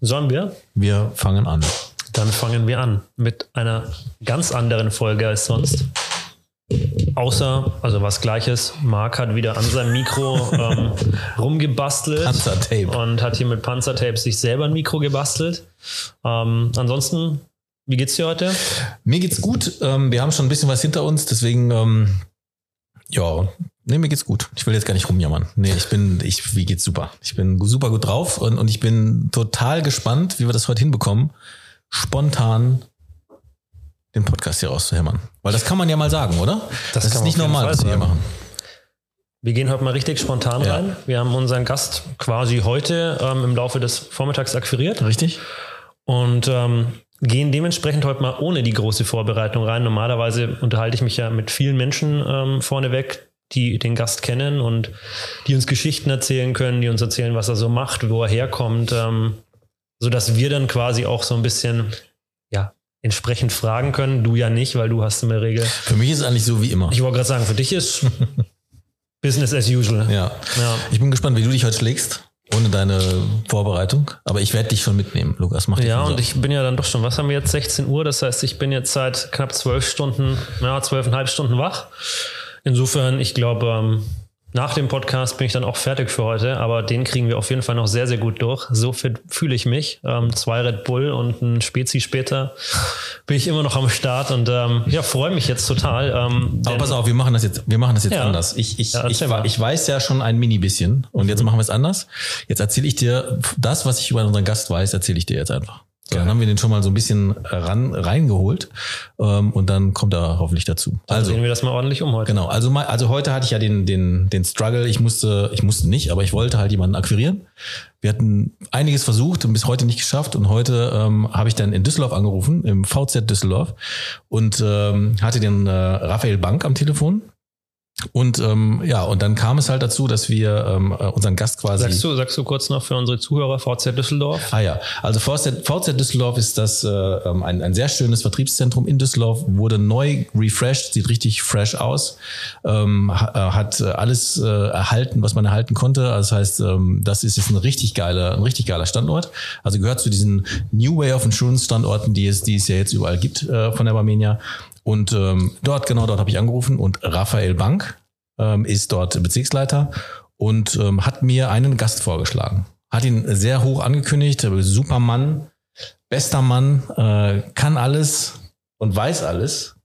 Sollen wir? Wir fangen an. Dann fangen wir an mit einer ganz anderen Folge als sonst. Außer, also was gleiches, Marc hat wieder an seinem Mikro ähm, rumgebastelt. Panzertape. Und hat hier mit Panzertape sich selber ein Mikro gebastelt. Ähm, ansonsten, wie geht's dir heute? Mir geht's gut. Ähm, wir haben schon ein bisschen was hinter uns, deswegen, ähm, ja, nee, mir geht's gut. Ich will jetzt gar nicht rumjammern. Nee, ich bin, ich, wie geht's super. Ich bin super gut drauf und, und ich bin total gespannt, wie wir das heute hinbekommen, spontan den Podcast hier rauszuhämmern. Weil das kann man ja mal sagen, oder? Das ist kann man nicht normal, was wir hier machen. Wir gehen heute mal richtig spontan Ja. rein. Wir haben unseren Gast quasi heute ähm, im Laufe des Vormittags akquiriert. Richtig? und ähm, gehen dementsprechend heute mal ohne die große Vorbereitung rein. Normalerweise unterhalte ich mich ja mit vielen Menschen ähm, vorneweg, die den Gast kennen und die uns Geschichten erzählen können, die uns erzählen, was er so macht, wo er herkommt, ähm, sodass wir dann quasi auch so ein bisschen ja entsprechend fragen können. Du ja nicht, weil du hast in der Regel. Für mich ist es eigentlich so wie immer. Ich wollte gerade sagen, für dich ist Business as usual. Ja. Ja. Ich bin gespannt, wie du dich heute schlägst, ohne deine Vorbereitung. Aber ich werde dich schon mitnehmen, Lukas. Mach Ja, und ich bin ja dann doch schon, was haben wir jetzt, 16 Uhr? Das heißt, ich bin jetzt seit knapp zwölf Stunden, ja, zwölfeinhalb Stunden wach. Insofern, ich glaube, ähm, nach dem Podcast bin ich dann auch fertig für heute, aber den kriegen wir auf jeden Fall noch sehr, sehr gut durch. So fit fühle ich mich. Ähm, zwei Red Bull und ein Spezi später bin ich immer noch am Start und ähm, ja, freue mich jetzt total. Ähm, Aber pass auf, wir machen das jetzt, wir machen das jetzt Ja. anders. Ich, ich, Ja, ich, ich weiß ja schon ein mini bisschen und jetzt machen wir es anders. Jetzt erzähle ich dir das, was ich über unseren Gast weiß, erzähle ich dir jetzt einfach. So, dann haben wir den schon mal so ein bisschen ran, reingeholt ähm, und dann kommt er hoffentlich dazu. Dann Also drehen wir das mal ordentlich um heute. Genau, also mal, also heute hatte ich ja den, den, den Struggle, ich musste, ich musste nicht, aber ich wollte halt jemanden akquirieren. Wir hatten einiges versucht und bis heute nicht geschafft. Und heute ähm, habe ich dann in Düsseldorf angerufen, im VZ Düsseldorf, und ähm, hatte den äh, Raphael Bank am Telefon. Und ähm, ja, und dann kam es halt dazu, dass wir ähm, äh, unseren Gast quasi. Sagst du, sagst du kurz noch für unsere Zuhörer VZ Düsseldorf? Ah ja, also VZ, VZ Düsseldorf ist das äh, ähm, ein, ein sehr schönes Vertriebszentrum in Düsseldorf, wurde neu refreshed, sieht richtig fresh aus, ähm, äh, hat äh, alles äh, erhalten, was man erhalten konnte. Also das heißt, ähm, das ist jetzt ein richtig geiler, ein richtig geiler Standort. Also gehört zu diesen New Way of Insurance Standorten, die es, die es ja jetzt überall gibt äh, von der Barmenia. Und ähm, dort, genau dort habe ich angerufen und Raphael Bank ähm, ist dort Bezirksleiter und ähm, hat mir einen Gast vorgeschlagen. Hat ihn sehr hoch angekündigt, super Mann, bester Mann, äh, kann alles und weiß alles.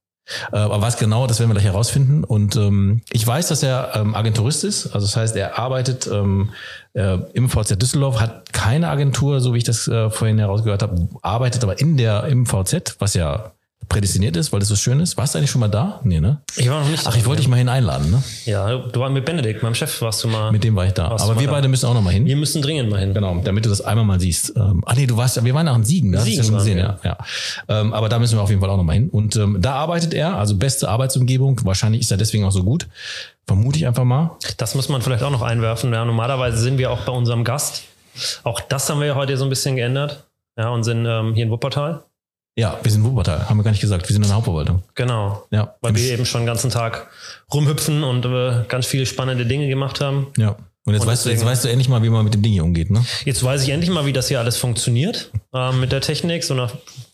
Äh, aber was genau, das werden wir gleich herausfinden. Und ähm, ich weiß, dass er ähm, Agenturist ist. Also das heißt, er arbeitet ähm, äh, im VZ Düsseldorf, hat keine Agentur, so wie ich das äh, vorhin herausgehört habe, arbeitet aber in der im VZ, was ja prädestiniert ist, weil das so schön ist. Warst du eigentlich schon mal da? Nee, ne? Ich war noch nicht. Ach, ich wollte dich mal hin einladen, ne? Ja, du warst mit Benedikt, meinem Chef, warst du mal. Mit dem war ich da. Du Aber mal wir da? beide müssen auch noch mal hin. wir müssen dringend mal hin. Genau, damit du das einmal mal siehst. Ähm, ah nee, du warst ja, wir waren auch in Siegen, da hast du Siegen ja schon waren gesehen, ja. ja. Ähm, aber da müssen wir auf jeden Fall auch nochmal hin. Und ähm, da arbeitet er, also beste Arbeitsumgebung. Wahrscheinlich ist er deswegen auch so gut. Vermute ich einfach mal. Das muss man vielleicht auch noch einwerfen. Ja, normalerweise sind wir auch bei unserem Gast. Auch das haben wir ja heute so ein bisschen geändert. Ja, und sind ähm, hier in Wuppertal. Ja, wir sind in Wuppertal, haben wir gar nicht gesagt. Wir sind in der Hauptverwaltung. Genau. Ja. Weil wir eben schon den ganzen Tag rumhüpfen und äh, ganz viele spannende Dinge gemacht haben. ja. Und jetzt Und weißt du, jetzt weißt du endlich mal, wie man mit dem Ding hier umgeht, ne? Jetzt weiß ich endlich mal, wie das hier alles funktioniert ähm, mit der Technik. So nach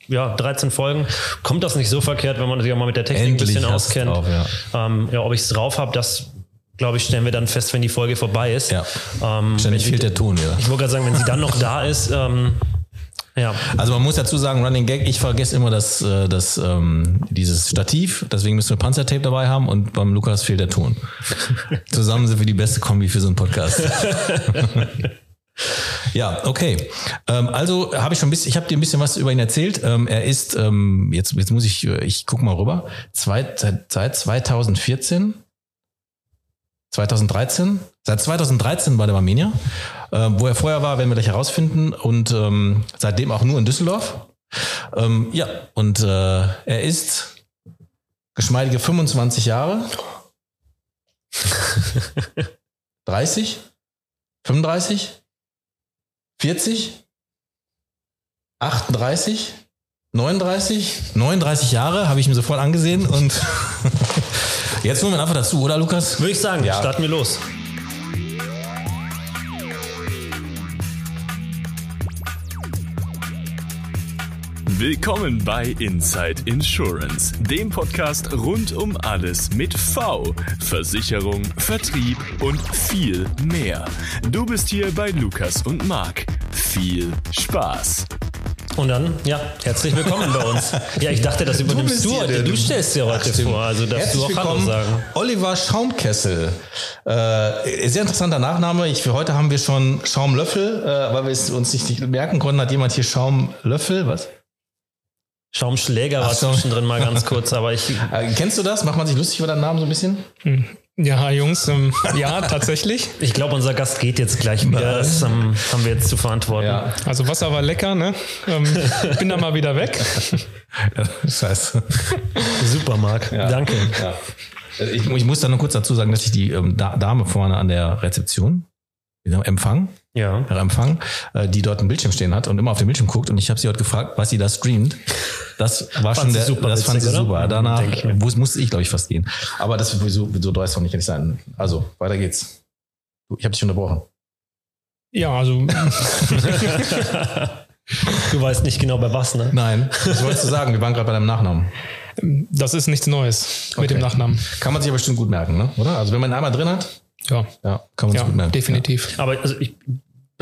ja, 13 Folgen kommt das nicht so verkehrt, wenn man sich auch mal mit der Technik Endlich ein bisschen auskennt. drauf, ja. ähm, ja, ob ich es drauf habe, das glaube ich, stellen wir dann fest, wenn die Folge vorbei ist. Ja. Ähm, Ständig fehlt der Ton wieder. Ich wollte gerade sagen, wenn sie dann noch da ist, ähm, ja. Also man muss dazu sagen, Running Gag, ich vergesse immer das, äh, das, ähm, dieses Stativ, deswegen müssen wir Panzertape dabei haben und beim Lukas fehlt der Ton. Zusammen sind wir die beste Kombi für so einen Podcast. ja, okay. Ähm, also habe ich schon ein bisschen, ich habe dir ein bisschen was über ihn erzählt. Ähm, er ist, ähm, jetzt, jetzt muss ich, äh, ich guck mal rüber, zwei, seit, seit 2014 2013. Seit 2013 bei der Armenier. Äh, wo er vorher war, werden wir gleich herausfinden. Und ähm, seitdem auch nur in Düsseldorf. Ähm, ja, und äh, er ist geschmeidige 25 Jahre. 30? 35? 40? 38? 39? 39 Jahre habe ich mir sofort angesehen und jetzt holen wir einfach dazu, oder Lukas? Würde ich sagen, Ja. starten wir los. Willkommen bei Inside Insurance, dem Podcast rund um alles mit V, Versicherung, Vertrieb und viel mehr. Du bist hier bei Lukas und Marc. Viel Spaß. Und dann, ja, herzlich willkommen bei uns. Ja, ich dachte, das übernimmst du, heute. Du stellst dir heute Ach, vor, also darfst Herzlich du auch Hallo sagen. Oliver Schaumkessel. Äh, sehr interessanter Nachname. Ich, für heute haben wir schon Schaumlöffel, äh, weil wir es uns nicht merken konnten, hat jemand hier Schaumlöffel. Was? Schaumschläger war Ach so. zwischendrin mal ganz kurz, aber ich, Äh, kennst du das? Macht man sich lustig über deinen Namen so ein bisschen? Ja, Jungs, ähm, ja, tatsächlich. ich glaube, unser Gast geht jetzt gleich wieder. Das ähm, haben wir jetzt zu verantworten. Ja. Also Wasser war lecker, ne? Ähm, bin dann mal wieder weg. Scheiße. Super, Marc. Danke. Ja. Äh, Ich, ich muss da nur kurz dazu sagen, dass ich die ähm, Da- Dame vorne an der Rezeption, Empfang, Ja. Herr Empfang, äh, die dort einen Bildschirm stehen hat und immer auf den Bildschirm guckt. Und ich habe sie heute gefragt, was sie da streamt. Das war schon der, super das fand witzig, sie oder? super. Danach ich muss, musste ich, glaube ich, fast gehen. Aber das wird so, so dreist doch nicht nicht sein. Also, weiter geht's. Ich habe dich unterbrochen. Ja, also Du weißt nicht genau bei was, ne? Nein, was wolltest du sagen? Wir waren gerade bei deinem Nachnamen. das ist nichts Neues mit Okay. dem Nachnamen. Kann man sich aber bestimmt gut merken, ne? oder? Also, wenn man ihn einmal drin hat, Ja, ja, kann man ja gut merken. definitiv. Aber also ich,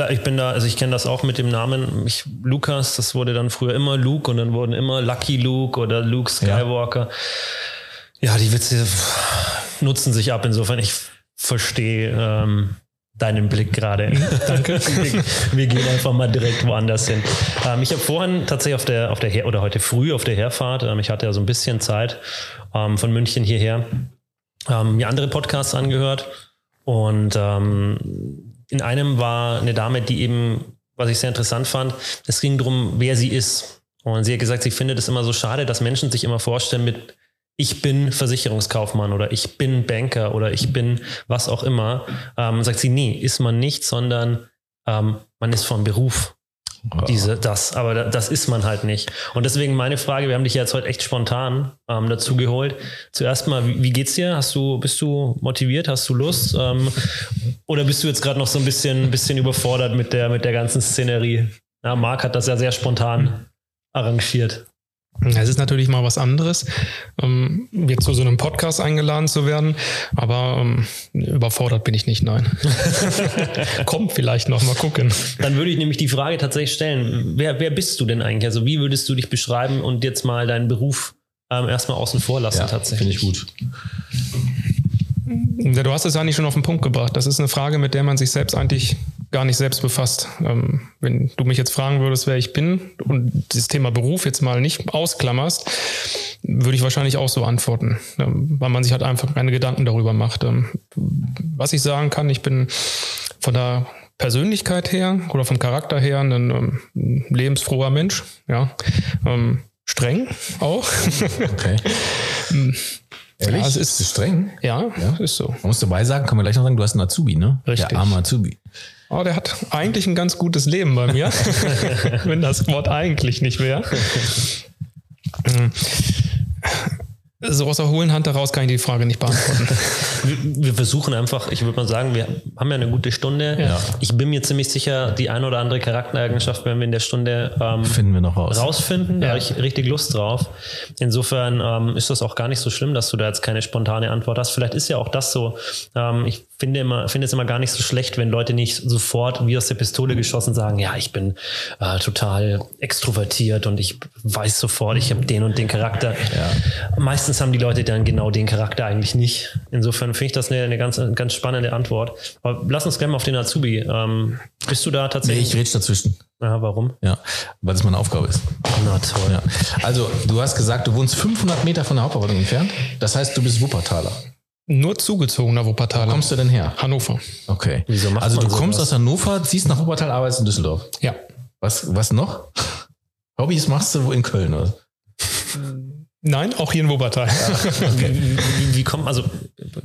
ich bin da, also ich kenne das auch mit dem Namen. Ich, Lukas, das wurde dann früher immer Luke und dann wurden immer Lucky Luke oder Luke Skywalker. Ja, die Witze nutzen sich ab. Insofern, ich verstehe ähm, deinen Blick gerade. Danke. wir, wir gehen einfach mal direkt woanders hin. Ähm, ich habe vorhin tatsächlich auf der, auf der Her oder heute früh auf der Herfahrt, ähm, ich hatte ja so ein bisschen Zeit ähm, von München hierher, ähm, mir andere Podcasts angehört und ähm, in einem war eine Dame, die eben, was ich sehr interessant fand, es ging darum, wer sie ist. Und sie hat gesagt, sie findet es immer so schade, dass Menschen sich immer vorstellen mit ich bin Versicherungskaufmann oder ich bin Banker oder ich bin was auch immer. Ähm, sagt sie, nee, ist man nicht, sondern ähm, man ist vom Beruf diese, das, aber da- das ist man halt nicht. Und deswegen meine Frage, wir haben dich jetzt heute echt spontan ähm, dazu geholt. Zuerst mal, wie, wie geht's dir? Hast du, bist du motiviert? Hast du Lust? Ähm, oder bist du jetzt gerade noch so ein bisschen, bisschen überfordert mit der, mit der ganzen Szenerie? Ja, Marc hat das ja sehr spontan arrangiert. Es ist natürlich mal was anderes, ähm, jetzt zu so einem Podcast eingeladen zu werden, aber ähm, überfordert bin ich nicht, nein. Kommt vielleicht noch, mal gucken. Dann würde ich nämlich die Frage tatsächlich stellen, wer, wer bist du denn eigentlich? Also wie würdest du dich beschreiben und jetzt mal deinen Beruf ähm, erstmal außen vor lassen Ja, tatsächlich? finde ich gut. Ja, du hast es eigentlich schon auf den Punkt gebracht. Das ist eine Frage, mit der man sich selbst eigentlich gar nicht selbst befasst. Ähm, wenn du mich jetzt fragen würdest, wer ich bin und das Thema Beruf jetzt mal nicht ausklammerst, würde ich wahrscheinlich auch so antworten, ähm, weil man sich halt einfach keine Gedanken darüber macht. Ähm, was ich sagen kann, ich bin von der Persönlichkeit her oder vom Charakter her ein ähm, lebensfroher Mensch, ja, ähm, streng auch. Okay. Ehrlich? Ja, es ist streng. ja, Ja. ist so. Man muss dabei sagen, kann man gleich noch sagen, du hast einen Azubi, ne? Richtig. Der arme Azubi. Oh, der hat eigentlich ein ganz gutes Leben bei mir, wenn das Wort eigentlich nicht wäre. Ähm, So aus der hohlen Hand heraus kann ich die Frage nicht beantworten. Wir, wir versuchen einfach, ich würde mal sagen, wir haben ja eine gute Stunde. Ja. Ich bin mir ziemlich sicher, die ein oder andere Charaktereigenschaft werden wir in der Stunde ähm, Finden wir noch raus. rausfinden. Da Ja. habe ich richtig Lust drauf. Insofern ähm, ist das auch gar nicht so schlimm, dass du da jetzt keine spontane Antwort hast. Vielleicht ist ja auch das so. Ähm, ich finde immer, finde es immer gar nicht so schlecht, wenn Leute nicht sofort wie aus der Pistole geschossen sagen, ja, ich bin äh, total extrovertiert und ich weiß sofort, ich habe den und den Charakter. Meistens haben die Leute dann genau den Charakter eigentlich nicht. Insofern finde ich das eine, eine ganz, eine ganz spannende Antwort. Aber lass uns gerne mal auf den Azubi. Ähm, bist du da Nee, tatsächlich? ich rede dazwischen. ja, warum? Ja, weil das meine Aufgabe ist. Na toll. Ja. Also, du hast gesagt, du wohnst 500 Meter von der Hauptverwaltung entfernt. Das heißt, du bist Wuppertaler. Nur zugezogener Wo Wuppertaler. kommst du denn her? Hannover. Okay. Wieso macht also, du kommst sowas? aus Hannover, ziehst nach Wuppertal, arbeitest in Düsseldorf. Ja. Was, was noch? Hobbys machst du wo in Köln, oder? Nein, auch hier in Wuppertal. Wie, wie, wie kommt also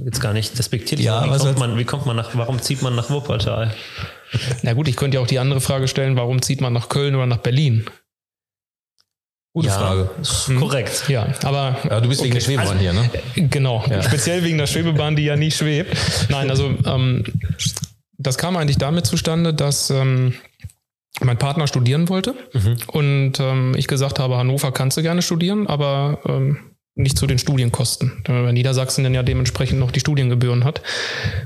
jetzt gar nicht despektierlich, Ja, aber wie kommt man, wie kommt man nach, warum zieht man nach Wuppertal? Na gut, ich könnte ja auch die andere Frage stellen, warum zieht man nach Köln oder nach Berlin? Gute ja, Frage. Hm. Korrekt. Ja, aber Ja, du bist wegen der Okay. Schwebebahn hier, ne? Genau, speziell wegen der Schwebebahn, die ja nie schwebt. Nein, also ähm, das kam eigentlich damit zustande, dass ähm, mein Partner studieren wollte mhm. und ähm, ich gesagt habe, Hannover kannst du gerne studieren, aber ähm, nicht zu den Studienkosten, weil Niedersachsen dann ja dementsprechend noch die Studiengebühren hat.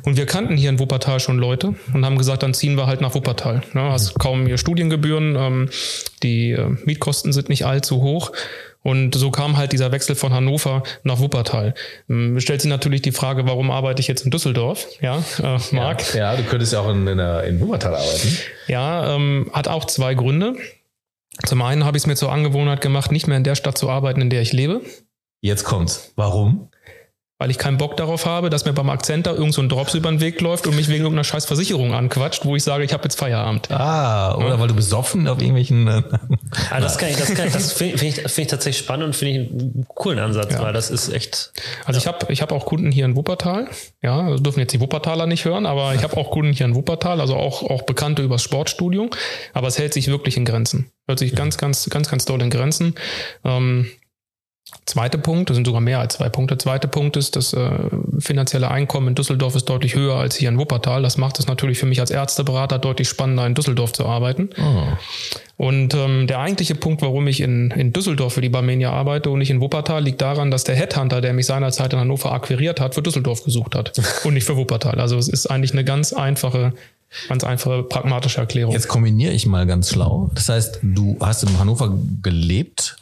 Und wir kannten hier in Wuppertal schon Leute und haben gesagt, dann ziehen wir halt nach Wuppertal. Ja, hast kaum hier Studiengebühren, ähm, die äh, Mietkosten sind nicht allzu hoch. Und so kam halt dieser Wechsel von Hannover nach Wuppertal. Ähm, stellt sich natürlich die Frage, warum arbeite ich jetzt in Düsseldorf? Ja, äh, Marc. Ja, ja, du könntest ja auch in, in, in Wuppertal arbeiten. Ja, ähm, hat auch zwei Gründe. Zum einen habe ich es mir zur Angewohnheit gemacht, nicht mehr in der Stadt zu arbeiten, in der ich lebe. Jetzt kommt's. Warum? Weil ich keinen Bock darauf habe, dass mir beim Akzenter irgend so ein Drops über den Weg läuft und mich wegen irgendeiner scheiß Versicherung anquatscht, wo ich sage, ich habe jetzt Feierabend. Ah, oder ja. weil du besoffen auf irgendwelchen. Äh, ah, das kann ich, das kann ich, das finde ich, find ich tatsächlich spannend und finde ich einen coolen Ansatz, ja. weil das ist echt. Also ja. ich habe ich hab auch Kunden hier in Wuppertal. Ja, also dürfen jetzt die Wuppertaler nicht hören, aber ich habe auch Kunden hier in Wuppertal, also auch, auch Bekannte übers Sportstudio. Aber es hält sich wirklich in Grenzen. Hört sich ganz, ganz, ganz, ganz doll in Grenzen. Ähm, Zweiter Punkt, das sind sogar mehr als zwei Punkte. Zweiter Punkt ist, das äh, finanzielle Einkommen in Düsseldorf ist deutlich höher als hier in Wuppertal. Das macht es natürlich für mich als Ärzteberater deutlich spannender, in Düsseldorf zu arbeiten. Oh. Und ähm, der eigentliche Punkt, warum ich in, in Düsseldorf für die Barmenia arbeite und nicht in Wuppertal, liegt daran, dass der Headhunter, der mich seinerzeit in Hannover akquiriert hat, für Düsseldorf gesucht hat und nicht für Wuppertal. Also es ist eigentlich eine ganz einfache Ganz einfache, pragmatische Erklärung. Jetzt kombiniere ich mal ganz schlau. Das heißt, du hast in Hannover gelebt,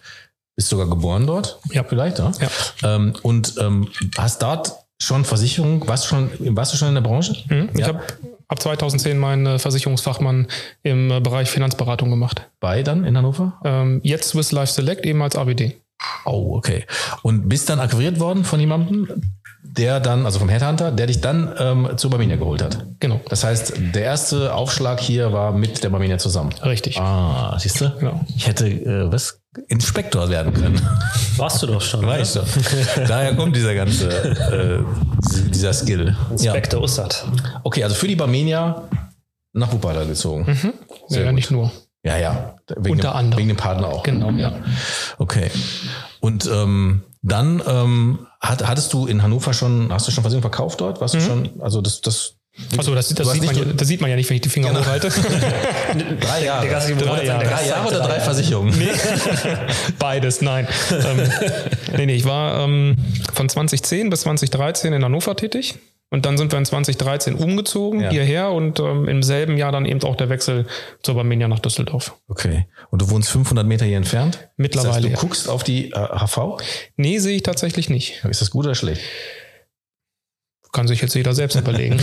bist sogar geboren dort? Ja. Vielleicht, ja. ja. Ähm, und ähm, hast dort schon Versicherung, warst du schon, warst du schon in der Branche? Mhm. Ich ja. habe ab 2010 meinen Versicherungsfachmann im äh, Bereich Finanzberatung gemacht. Bei dann in Hannover? Ähm, jetzt Swiss Life Select, eben als ABD. Oh, okay. Und bist dann akquiriert worden von jemandem, der dann, also vom Headhunter, der dich dann ähm, zur Barminia geholt hat. Genau. Das heißt, der erste Aufschlag hier war mit der Barminia zusammen. Richtig. Ah, siehst du? Genau. Ich hätte, äh, was? Inspektor werden können. Warst du doch schon. War ich schon. Daher kommt dieser ganze, äh, dieser Skill. Inspektor ja. Ussat. Okay, also für die Barmenia nach Wuppertal gezogen. Mhm. ja, gut. nicht nur. Ja, ja. Wegen Unter dem, anderem. Wegen dem Partner auch. Genau, ja. Okay. Und ähm, dann ähm, hat, hattest du in Hannover schon, hast du schon Versicherung verkauft dort? Warst mhm. du schon, also das, das Achso, das, das, sieht man, ja, das sieht man ja nicht, wenn ich die Finger genau. hochhalte. drei Jahre. drei, Jahre. drei Jahre oder drei Versicherungen? Nee. Beides, nein. ähm, nee, nee, ich war ähm, von 2010 bis 2013 in Hannover tätig. Und dann sind wir in 2013 umgezogen ja. hierher und ähm, im selben Jahr dann eben auch der Wechsel zur Barmenia nach Düsseldorf. Okay. Und du wohnst 500 Meter hier entfernt? Mittlerweile. Das heißt, du ja. guckst auf die äh, HV? Nee, sehe ich tatsächlich nicht. Ist das gut oder schlecht? Kann sich jetzt jeder selbst überlegen.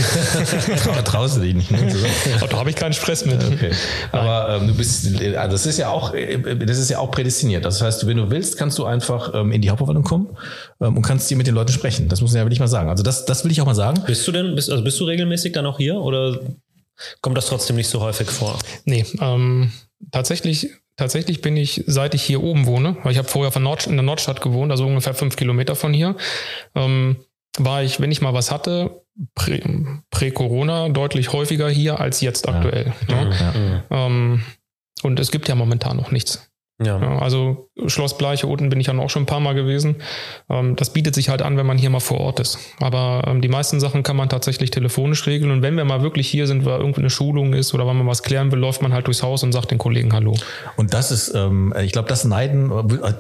Traust du dich nicht? Ne? Oh, da habe ich keinen Stress mit. Okay. Aber ähm, du bist, äh, das ist ja auch, äh, das ist ja auch prädestiniert. Das heißt, wenn du willst, kannst du einfach ähm, in die Hauptverwaltung kommen ähm, und kannst hier mit den Leuten sprechen. Das muss man ja wirklich mal sagen. Also das, das will ich auch mal sagen. Bist du denn, bist, also bist du regelmäßig dann auch hier oder kommt das trotzdem nicht so häufig vor? Nee, ähm, tatsächlich Tatsächlich bin ich, seit ich hier oben wohne, weil ich habe vorher von Nord, in der Nordstadt gewohnt, also ungefähr fünf Kilometer von hier, ähm, war ich, wenn ich mal was hatte, prä-Corona deutlich häufiger hier als jetzt aktuell. Ja. Ne? Ja. Ähm, und es gibt ja momentan noch nichts. Ja. also Schloss Bleiche unten bin ich ja auch schon ein paar Mal gewesen. Ähm, das bietet sich halt an, wenn man hier mal vor Ort ist. Aber ähm, die meisten Sachen kann man tatsächlich telefonisch regeln. Und wenn wir mal wirklich hier sind, weil irgendwo eine Schulung ist oder wenn man was klären will, läuft man halt durchs Haus und sagt den Kollegen Hallo. Und das ist, ähm, ich glaube, das Neiden,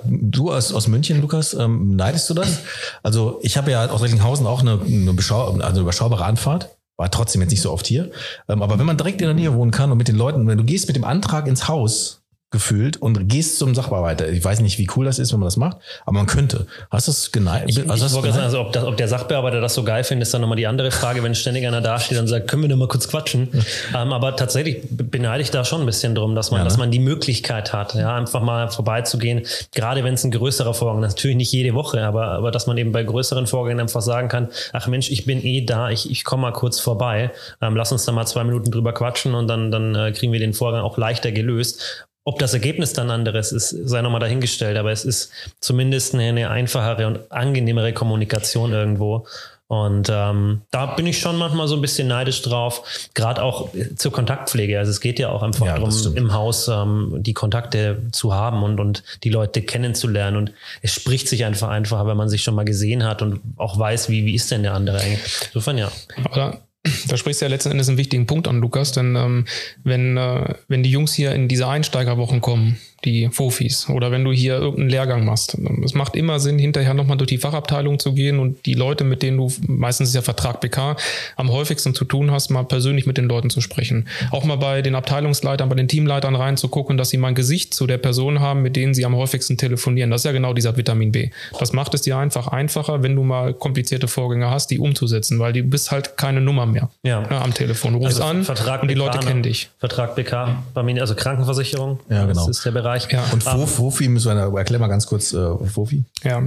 du aus, aus München, Lukas, neidest du das? Also ich habe ja aus Recklinghausen auch eine, eine, Beschau also eine überschaubare Anfahrt war trotzdem jetzt nicht so oft hier. Aber wenn man direkt in der Nähe wohnen kann und mit den Leuten, wenn du gehst mit dem Antrag ins Haus, gefühlt und gehst zum Sachbearbeiter. Ich weiß nicht, wie cool das ist, wenn man das macht, aber man könnte. Hast du es geneigt? Ich, also, ich sagen, also ob, das, ob, der Sachbearbeiter das so geil findet, ist dann nochmal die andere Frage, wenn ständig einer dasteht und sagt, können wir nur mal kurz quatschen. ähm, aber tatsächlich beneide ich da schon ein bisschen drum, dass man, ja, ne? dass man die Möglichkeit hat, ja, einfach mal vorbeizugehen. Gerade wenn es ein größerer Vorgang ist, natürlich nicht jede Woche, aber, aber dass man eben bei größeren Vorgängen einfach sagen kann, ach Mensch, ich bin eh da, ich, ich komme mal kurz vorbei, ähm, lass uns da mal zwei Minuten drüber quatschen und dann, dann äh, kriegen wir den Vorgang auch leichter gelöst. Ob das Ergebnis dann anderes ist, sei nochmal dahingestellt, aber es ist zumindest eine, eine einfachere und angenehmere Kommunikation irgendwo. Und ähm, da bin ich schon manchmal so ein bisschen neidisch drauf, gerade auch zur Kontaktpflege. Also es geht ja auch einfach ja, darum, im Haus ähm, die Kontakte zu haben und, und die Leute kennenzulernen. Und es spricht sich einfach einfacher, wenn man sich schon mal gesehen hat und auch weiß, wie, wie ist denn der andere eigentlich. Insofern ja. Aber da sprichst du ja letzten Endes einen wichtigen Punkt an, Lukas, denn ähm, wenn, äh, wenn die Jungs hier in diese Einsteigerwochen kommen, die Fofis, oder wenn du hier irgendeinen Lehrgang machst, es macht immer Sinn, hinterher nochmal durch die Fachabteilung zu gehen und die Leute, mit denen du, meistens ist ja Vertrag BK, am häufigsten zu tun hast, mal persönlich mit den Leuten zu sprechen. Auch mal bei den Abteilungsleitern, bei den Teamleitern reinzugucken, dass sie mal ein Gesicht zu der Person haben, mit denen sie am häufigsten telefonieren. Das ist ja genau dieser Vitamin B. Das macht es dir einfach einfacher, wenn du mal komplizierte Vorgänge hast, die umzusetzen, weil du bist halt keine Nummer mehr Ja. ne, am Telefon. Du rufst Also an Vertrag und die BK, Leute ne? kennen dich. Vertrag BK, bei mir, also Krankenversicherung. Ja, genau. Das ist der Bereich. Ja. Und Fo- Fofi müssen wir, erklär mal ganz kurz, äh, Fofi. Ja,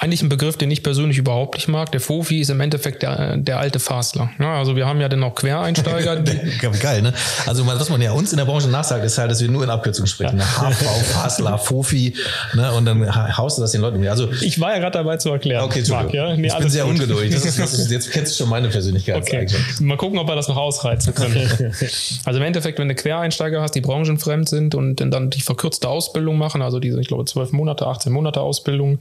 eigentlich ein Begriff, den ich persönlich überhaupt nicht mag. Der Fofi ist im Endeffekt der, der alte Fastler. Ja, also wir haben ja dann auch Quereinsteiger. Geil, ne? Also was man ja uns in der Branche nachsagt, ist halt, dass wir nur in Abkürzungen sprechen. Ne? HV, Fasler, Fofi, ne? Und dann ha- haust du das den Leuten. um Also ich war ja gerade dabei zu erklären. Okay, Marc, ja? Nee, ich bin sehr gut. ungeduldig. Das ist, das ist, jetzt kennst du schon meine Persönlichkeit. Okay, mal gucken, ob wir das noch ausreizen können. also im Endeffekt, wenn du Quereinsteiger hast, die branchenfremd sind und dann die verkürzte Ausbildung machen, also diese, ich glaube, 12 Monate, 18 Monate Ausbildung,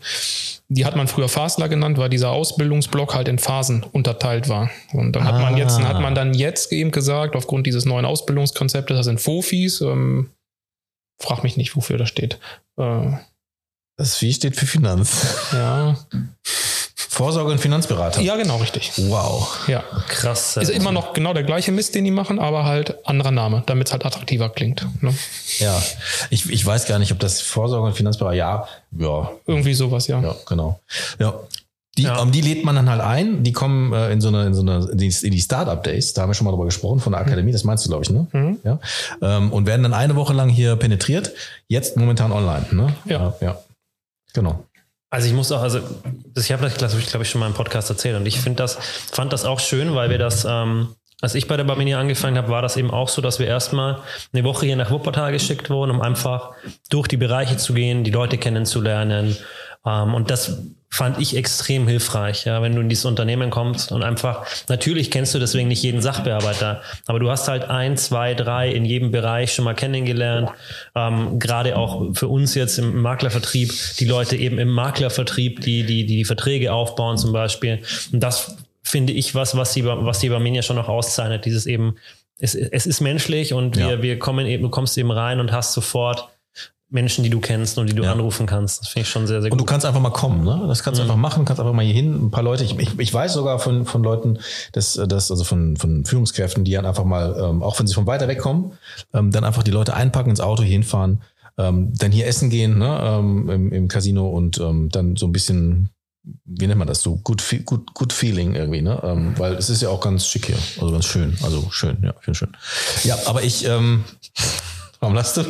die hat man früher Fastler genannt, weil dieser Ausbildungsblock halt in Phasen unterteilt war. Und dann hat man jetzt, hat man dann jetzt eben gesagt, aufgrund dieses neuen Ausbildungskonzeptes, das sind Fofis, ähm, frag mich nicht, wofür das steht. Äh, Das Vieh steht für Finanz. ja. Vorsorge und Finanzberater. ja, genau, richtig. Wow. Ja. Krass. Ist immer noch genau der gleiche Mist, den die machen, aber halt anderer Name, damit es halt attraktiver klingt. Ne? Ja. Ich, ich weiß gar nicht, ob das Vorsorge und Finanzberater, ja, ja, Irgendwie sowas, ja. ja, genau. Ja. Die, Ja. um, die lädt man dann halt ein, die kommen äh, in so eine, in so eine, in die, Startup Days, da haben wir schon mal drüber gesprochen, von der Akademie, das meinst du, glaube ich, ne? Mhm. Ja. Ähm, und werden dann eine Woche lang hier penetriert, jetzt momentan online, ne? Ja. Ja. ja. Genau. Also ich muss auch, also ich habe das, glaube ich, schon mal im Podcast erzählt und ich finde das, fand das auch schön, weil wir das, ähm, als ich bei der Barmini angefangen habe, war das eben auch so, dass wir erstmal eine Woche hier nach Wuppertal geschickt wurden, um einfach durch die Bereiche zu gehen, die Leute kennenzulernen. Ähm, und das fand ich extrem hilfreich, ja, wenn du in dieses Unternehmen kommst und einfach, natürlich kennst du deswegen nicht jeden Sachbearbeiter, aber du hast halt ein, zwei, drei in jedem Bereich schon mal kennengelernt. Ähm, Gerade auch für uns jetzt im Maklervertrieb, die Leute eben im Maklervertrieb, die die, die, die Verträge aufbauen zum Beispiel. Und das finde ich was, was die, was die Barmenia schon noch auszeichnet. Dieses eben, es, es ist menschlich und wir, Ja. wir kommen eben, du kommst eben rein und hast sofort Menschen, die du kennst und die du Ja. anrufen kannst. Das finde ich schon sehr, sehr Und du gut. kannst einfach mal kommen, ne? Das Mhm. kannst du einfach machen, kannst einfach mal hier hin. Ein paar Leute, ich, ich, ich weiß sogar von, von Leuten, dass, dass also von, von Führungskräften, die dann einfach mal, ähm, auch wenn sie von weiter weg kommen, ähm, dann einfach die Leute einpacken, ins Auto hier hinfahren, ähm, dann hier essen gehen, ne? ähm, im, im Casino und ähm, dann so ein bisschen, wie nennt man das, so gut, fe- gut, gut Feeling irgendwie, ne? Ähm, weil es ist ja auch ganz schick hier, also ganz schön, also schön, ja, schön, schön. Ja, aber ich, ähm, warum lachst du?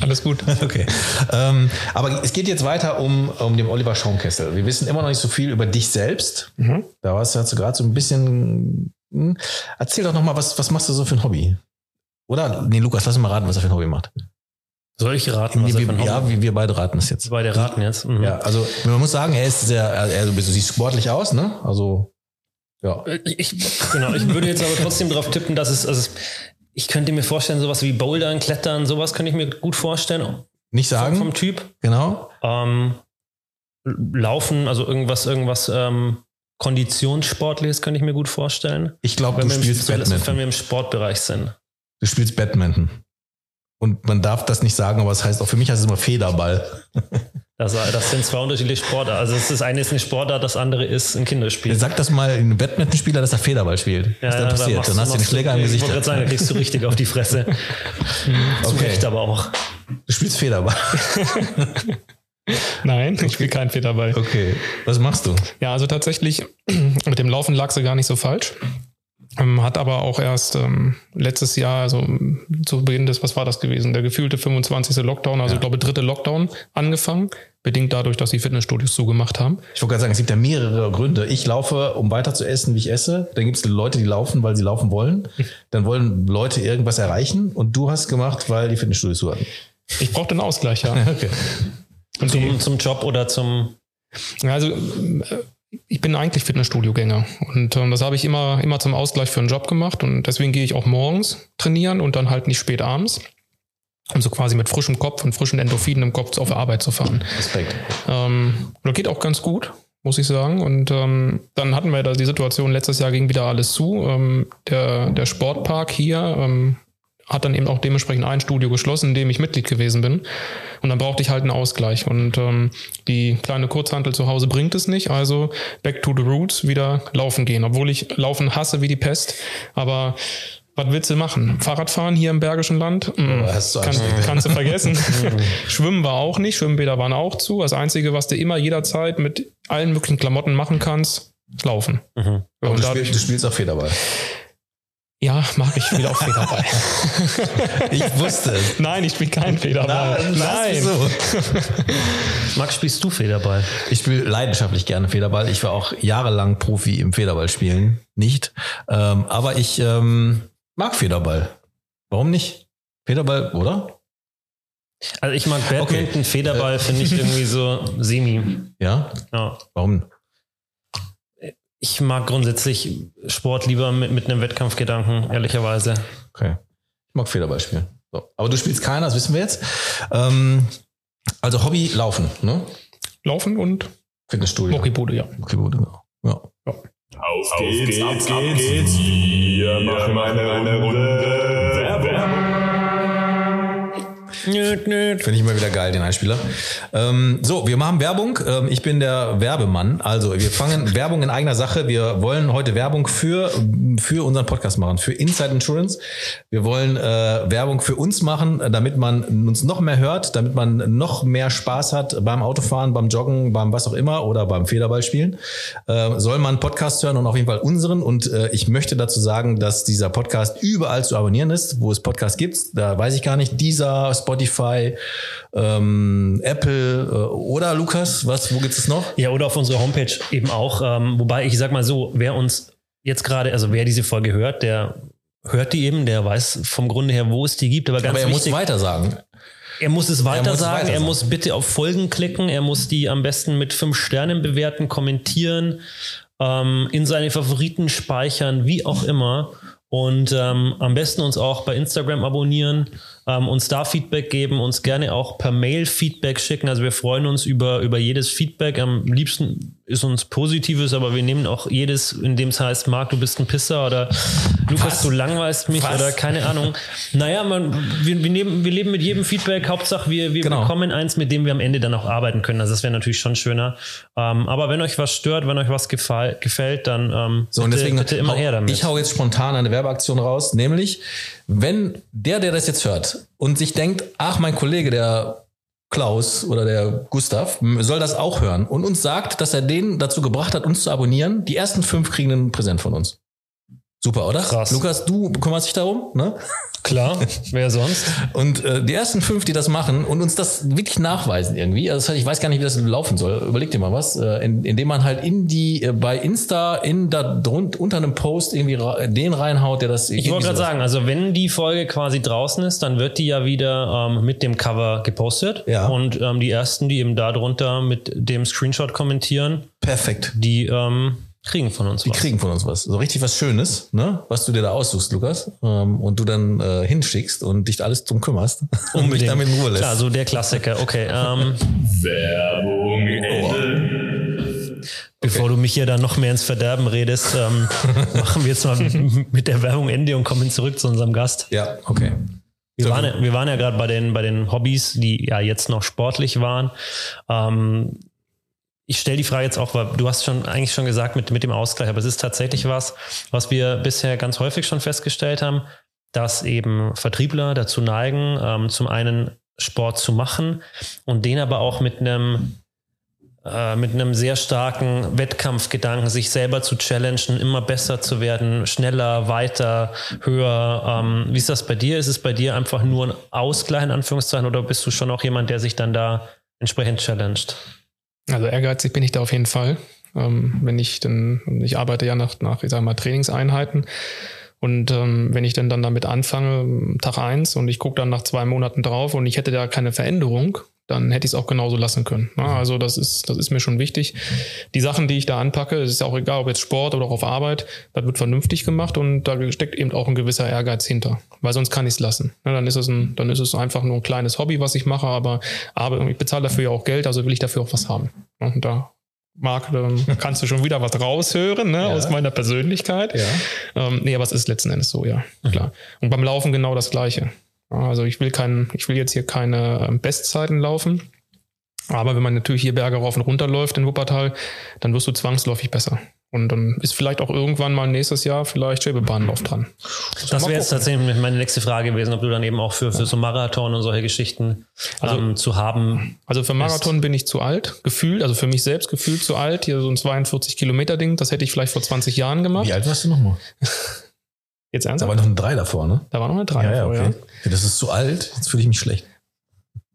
Alles gut. Okay. Ähm, aber es geht jetzt weiter um, um den Oliver Schaunkessel. Wir wissen immer noch nicht so viel über dich selbst. Da warst du, hast du gerade so ein bisschen. Hm, erzähl doch noch mal, was, was machst du so für ein Hobby? Oder? Nee, Lukas, lass uns mal raten, was er für ein Hobby macht. Soll ich raten, was Nee, er wir, für ein ja, Hobby- wir, wir beide raten es jetzt. Beide raten jetzt. Mhm. Ja, also man muss sagen, er ist sehr, er, er, du siehst sportlich aus, ne? Also, ja. Ich, genau, ich würde jetzt aber trotzdem darauf tippen, dass es, also ich könnte mir vorstellen, sowas wie Bouldern, Klettern, sowas könnte ich mir gut vorstellen. Nicht sagen, vom Typ. genau. Ähm, Laufen, also irgendwas, irgendwas ähm, Konditionssportliches könnte ich mir gut vorstellen. Ich glaube, Wenn du wir, im, spielst wenn Badminton. wir im Sportbereich sind. Du spielst Badminton. Und man darf das nicht sagen, aber es heißt auch für mich heißt es immer Federball. Das, das sind zwei unterschiedliche Sportarten. Also das eine ist eine Sportart, das andere ist ein Kinderspiel. Sag das mal einem Badmintonspieler, dass er Federball spielt. was dann da passiert? machst Dann du- hast du den Schläger im Ich Gesicht. wollte gerade sagen, da kriegst du richtig auf die Fresse. Zu Okay. Recht aber auch. Du spielst Federball. Nein, ich spiele kein Federball. Okay. Was machst du? Ja, also tatsächlich, mit dem Laufen lag sie gar nicht so falsch. Ähm, hat aber auch erst ähm, letztes Jahr, also ähm, zu Beginn des, was war das gewesen? Der gefühlte 25. Lockdown, also ich glaube dritte Lockdown angefangen, bedingt dadurch, dass die Fitnessstudios zugemacht haben. Ich wollte gerade sagen, es gibt ja mehrere Gründe. Ich laufe, um weiter zu essen, wie ich esse. Dann gibt es Leute, die laufen, weil sie laufen wollen. Dann wollen Leute irgendwas erreichen. Und du hast gemacht, weil die Fitnessstudios zu hatten. Ich brauchte einen Ausgleich, ja. Okay. Zum, zum Job oder zum. Ja, Also äh, ich bin eigentlich Fitnessstudio-Gänger und ähm, das habe ich immer, immer zum Ausgleich für einen Job gemacht und deswegen gehe ich auch morgens trainieren und dann halt nicht spät abends, um so quasi mit frischem Kopf und frischen Endorphinen im Kopf auf Arbeit zu fahren. Respekt. Ähm, das geht auch ganz gut. muss ich sagen. Und ähm, dann hatten wir da die Situation, letztes Jahr ging wieder alles zu. Ähm, der, der Sportpark hier ähm, hat dann eben auch dementsprechend ein Studio geschlossen, in dem ich Mitglied gewesen bin. Und dann brauchte ich halt einen Ausgleich. Und ähm, die kleine Kurzhantel zu Hause bringt es nicht. Also back to the roots, wieder laufen gehen. Obwohl ich Laufen hasse wie die Pest. Aber was willst du machen? Fahrradfahren hier im Bergischen Land? Hast du kann, kannst du vergessen. Schwimmen war auch nicht, Schwimmbäder waren auch zu. Das Einzige, was du immer jederzeit mit allen möglichen Klamotten machen kannst, ist laufen. Ja, Aber und du, dadurch, spielst, du spielst auch Federball. Ja, mag ich spiele auch Federball. Ich wusste es. Nein, ich spiele kein Federball. Nein. So. Max, spielst du Federball? Ich spiele leidenschaftlich gerne Federball. Ich war auch jahrelang Profi im Federballspielen. Nicht. Ähm, aber ich ähm, mag Federball. Warum nicht? Federball, oder? Also ich mag Badminton, Federball finde ich irgendwie so semi. Ja? Ja. Warum? Ich mag grundsätzlich Sport lieber mit, mit einem Wettkampfgedanken, ehrlicherweise. Okay. Ich mag Federball spielen. So. Aber du spielst keiner, das wissen wir jetzt. Ähm, also Hobby laufen, ne? Laufen und Fitnessstudio. Muckibude, ja. Muckibude, genau. Ja. Auf geht's, geht's, ab geht's. Wir machen eine, eine Runde. Finde ich immer wieder geil, den Einspieler. Ähm, so, wir machen Werbung. Ähm, ich bin der Werbemann. Also, wir fangen Werbung in eigener Sache. Wir wollen heute Werbung für, für unseren Podcast machen, für Inside Insurance. Wir wollen äh, Werbung für uns machen, damit man uns noch mehr hört, damit man noch mehr Spaß hat beim Autofahren, beim Joggen, beim was auch immer oder beim Federballspielen. Äh, soll man Podcast hören und auf jeden Fall unseren. Und äh, ich möchte dazu sagen, dass dieser Podcast überall zu abonnieren ist, wo es Podcasts gibt. Da weiß ich gar nicht. Dieser Spotify, ähm, Apple äh, oder Lukas, was, wo gibt es noch? Ja, oder auf unserer Homepage eben auch. Ähm, wobei ich sag mal so, wer uns jetzt gerade, also wer diese Folge hört, der hört die eben, der weiß vom Grunde her, wo es die gibt. Aber ganz Aber er muss wichtig, weiter sagen. Er muss es weiter muss sagen, weiter er sagen. muss bitte auf Folgen klicken, er muss die am besten mit fünf Sternen bewerten, kommentieren, ähm, in seine Favoriten speichern, wie auch immer. Und ähm, am besten uns auch bei Instagram abonnieren, ähm, uns da Feedback geben, uns gerne auch per Mail Feedback schicken. Also wir freuen uns über, über jedes Feedback. Am liebsten ist uns Positives, aber wir nehmen auch jedes, in dem es heißt, Marc, du bist ein Pisser oder Lukas, du langweilst mich Was? oder keine Ahnung. Naja, man, wir, wir, nehmen, wir leben mit jedem Feedback. Hauptsache, wir, wir Genau. bekommen eins, mit dem wir am Ende dann auch arbeiten können. Also das wäre natürlich schon schöner. Ähm, aber wenn euch was stört, wenn euch was gefall, gefällt, dann ähm, So, und bitte, deswegen, bitte immer hau, her damit. ich hau jetzt spontan eine Werbeaktion raus, nämlich, wenn der, der das jetzt hört und sich denkt, ach, mein Kollege, der Klaus oder der Gustav, soll das auch hören und uns sagt, dass er den dazu gebracht hat, uns zu abonnieren, die ersten fünf kriegen einen Präsent von uns. Super, oder? Krass. Lukas, du kümmerst dich darum, ne? Klar, wer sonst? Und äh, die ersten fünf, die das machen und uns das wirklich nachweisen irgendwie, also ich weiß gar nicht, wie das laufen soll. Überleg dir mal was, äh, in, indem man halt in die äh, bei Insta in da drun, unter einem Post irgendwie den reinhaut, der das. Ich wollte gerade sagen, also wenn die Folge quasi draußen ist, dann wird die ja wieder ähm, mit dem Cover gepostet. Ja. Und ähm, die ersten, die eben darunter mit dem Screenshot kommentieren, perfekt. die ähm, kriegen von uns Die was. kriegen von uns was, so richtig was Schönes, ne, was du dir da aussuchst, Lukas, ähm, und du dann äh, hinschickst und dich alles drum kümmerst und mich damit in Ruhe lässt. Klar, so der Klassiker. Okay, ähm, Werbung Ende. bevor du mich hier dann noch mehr ins Verderben redest, ähm, machen wir jetzt mal mit der Werbung Ende und kommen zurück zu unserem Gast. Ja, okay. Wir waren, ja- wir waren ja gerade bei den, bei den Hobbys, die ja jetzt noch sportlich waren. Ähm, ich stelle die Frage jetzt auch, weil du hast schon eigentlich schon gesagt mit, mit dem Ausgleich, aber es ist tatsächlich was, was wir bisher ganz häufig schon festgestellt haben, dass eben Vertriebler dazu neigen, ähm, zum einen Sport zu machen und den aber auch mit einem äh, mit einem sehr starken Wettkampfgedanken, sich selber zu challengen, immer besser zu werden, schneller, weiter, höher. Ähm, wie ist das bei dir? Ist es bei dir einfach nur ein Ausgleich in Anführungszeichen oder bist du schon auch jemand, der sich dann da entsprechend challenged? Also ehrgeizig bin ich da auf jeden Fall. Ähm, wenn ich dann, ich arbeite ja nach, nach ich sag mal, Trainingseinheiten. Und ähm, wenn ich dann, dann damit anfange, Tag eins und ich gucke dann nach zwei Monaten drauf und ich hätte da keine Veränderung, dann hätte ich es auch genauso lassen können. Ja, also das ist, das ist mir schon wichtig. Die Sachen, die ich da anpacke, es ist ja auch egal, ob jetzt Sport oder auch auf Arbeit, das wird vernünftig gemacht und da steckt eben auch ein gewisser Ehrgeiz hinter. Weil sonst kann ich es lassen. Ja, dann ist es ein, dann ist es einfach nur ein kleines Hobby, was ich mache, aber, aber ich bezahle dafür ja auch Geld, also will ich dafür auch was haben. Ja, und da Marc, dann kannst du schon wieder was raushören ne, Ja. aus meiner Persönlichkeit. Ähm, nee, aber es ist letzten Endes so, ja, klar. Und beim Laufen genau das Gleiche. Also ich will kein, ich will jetzt hier keine ähm, Bestzeiten laufen. Aber wenn man natürlich hier Berge rauf und runter läuft in Wuppertal, dann wirst du zwangsläufig besser. Und dann ist vielleicht auch irgendwann mal nächstes Jahr vielleicht Schwebebahnlauf dran. Das Mal wäre jetzt tatsächlich meine nächste Frage gewesen, ob du dann eben auch für, für so Marathon und solche Geschichten Also- ähm, zu haben. Also für Marathon bin ich zu alt, gefühlt, also für mich selbst gefühlt zu alt. Hier so ein 42 Kilometer Ding, das hätte ich vielleicht vor 20 Jahren gemacht. Wie alt warst du nochmal? Jetzt Da ernsthaft? war noch ein Drei davor, ne? Da war noch eine 3 ja, davor, okay. Ja, das ist zu alt, jetzt fühle ich mich schlecht.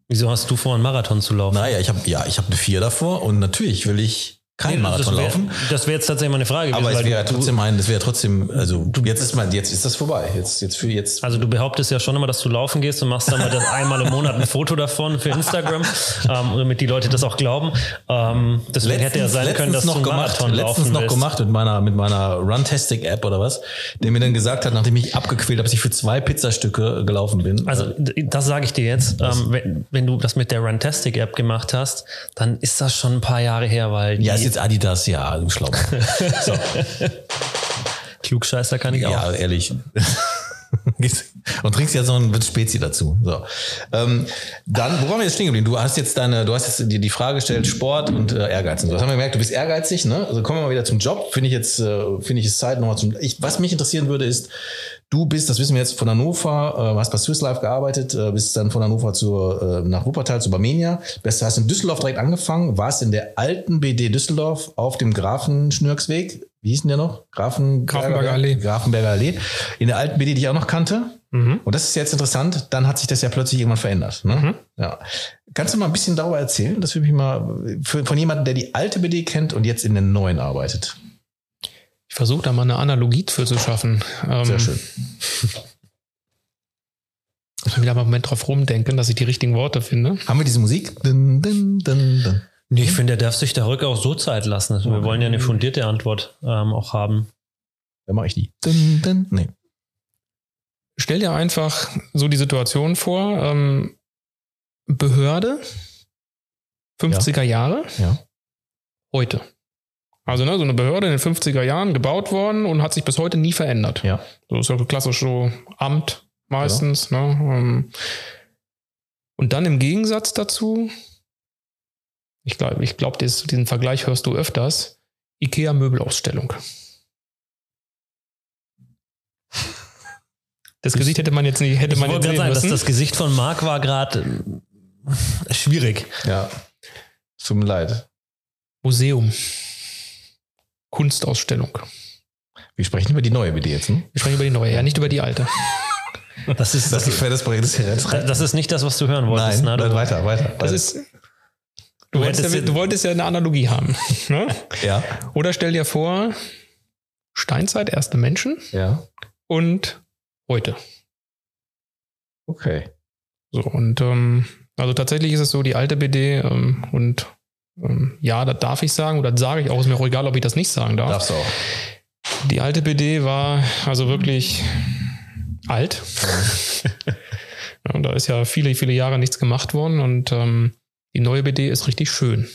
Wieso hast du vor, einen Marathon zu laufen? Naja, ich habe ja, ich habe eine Vier davor und natürlich will ich keinen Marathon das wär- laufen. Das wäre jetzt tatsächlich meine Frage gewesen. Aber es wäre du, trotzdem ein, das wäre trotzdem, also jetzt ist mein, jetzt ist das vorbei. Jetzt, jetzt für jetzt. also du behauptest ja schon immer, dass du laufen gehst und machst dann mal das einmal im Monat ein Foto davon für Instagram, ähm, damit die Leute das auch glauben. Ähm, deswegen hätte ja sein können, dass du einen Marathon letztens laufen noch willst. gemacht mit meiner, mit meiner Runtastic-App oder was, der mir dann gesagt hat, nachdem ich abgequält habe, dass ich für zwei Pizzastücke gelaufen bin. Also das sage ich dir jetzt, ähm, wenn, wenn du das mit der Runtastic App gemacht hast, dann ist das schon ein paar Jahre her, weil die ja, ist jetzt Adidas, ja, du schlau. so, Klugscheißer kann ich auch. ja, ehrlich. Und trinkst jetzt noch ein Spezi dazu. So. Ähm, dann, wo waren wir jetzt stehen geblieben? Du hast jetzt deine, du hast jetzt die, die Frage gestellt, Sport und äh, Ehrgeiz. Und so. Das haben wir gemerkt, du bist ehrgeizig, ne? Also kommen wir mal wieder zum Job. Finde ich jetzt, äh, finde ich es Zeit nochmal zum. Ich, was mich interessieren würde, ist, du bist, das wissen wir jetzt von Hannover, äh, hast bei Swiss Life gearbeitet, äh, bist dann von Hannover zur, äh, nach Wuppertal zu Barmenia. Bist, hast in Düsseldorf direkt angefangen, warst in der alten BD Düsseldorf auf dem Grafenschnürksweg. Wie hieß denn der noch? Grafen, Grafenberger Allee. Grafenberger Allee. In der alten BD, die ich auch noch kannte. Und das ist jetzt interessant, dann hat sich das ja plötzlich irgendwann verändert. Ne? Ja. Kannst du mal ein bisschen darüber erzählen? Das würde mich mal für, von jemandem, der die alte BD kennt und jetzt in den neuen arbeitet. Ich versuche da mal eine Analogie für zu schaffen. Ähm, Sehr schön. muss ich wieder mal einen Moment drauf rumdenken, dass ich die richtigen Worte finde. Haben wir diese Musik? Dun, dun, dun, dun. Nee, ich finde, der darf sich der Rück auch so Zeit lassen. Also wir wollen ja eine fundierte Antwort ähm, auch haben. Dann mache ich die. Dun, dun. Nee. Stell dir einfach so die Situation vor, ähm, Behörde, 50er Jahre, Ja. heute. Also ne, so eine Behörde in den 50er Jahren gebaut worden und hat sich bis heute nie verändert. Ja. So ist ja klassisch so Amt meistens. Ne, ähm. und dann im Gegensatz dazu, ich glaube, ich glaub, dies- diesen Vergleich hörst du öfters, IKEA Das Gesicht hätte man jetzt nicht, hätte Ich man wollte jetzt gerade sehen sagen, dass müssen. das Gesicht von Marc war gerade äh, schwierig. Ja. Tut mir leid. Museum. Kunstausstellung. Wir sprechen über die neue BD jetzt, ne? Wir sprechen über die neue, ja, nicht über die alte. Das ist, Das das, gefällt das Projekt. Das ist das ist nicht das, was du hören wolltest. Nein, ne? nein, Du- weiter, weiter. Das ist. Du wolltest, hättest ja, du wolltest ja eine Analogie haben. Ne? ja, Oder stell dir vor, Steinzeit, erste Menschen ja. und heute. Okay. So, und ähm, also tatsächlich ist es so, die alte BD ähm, und ähm, ja, das darf ich sagen, oder das sage ich auch, ist mir auch egal, ob ich das nicht sagen darf. Darfst du auch. Die alte BD war also wirklich alt. ja, und da ist ja viele, viele Jahre nichts gemacht worden und ähm, die neue BD ist richtig schön.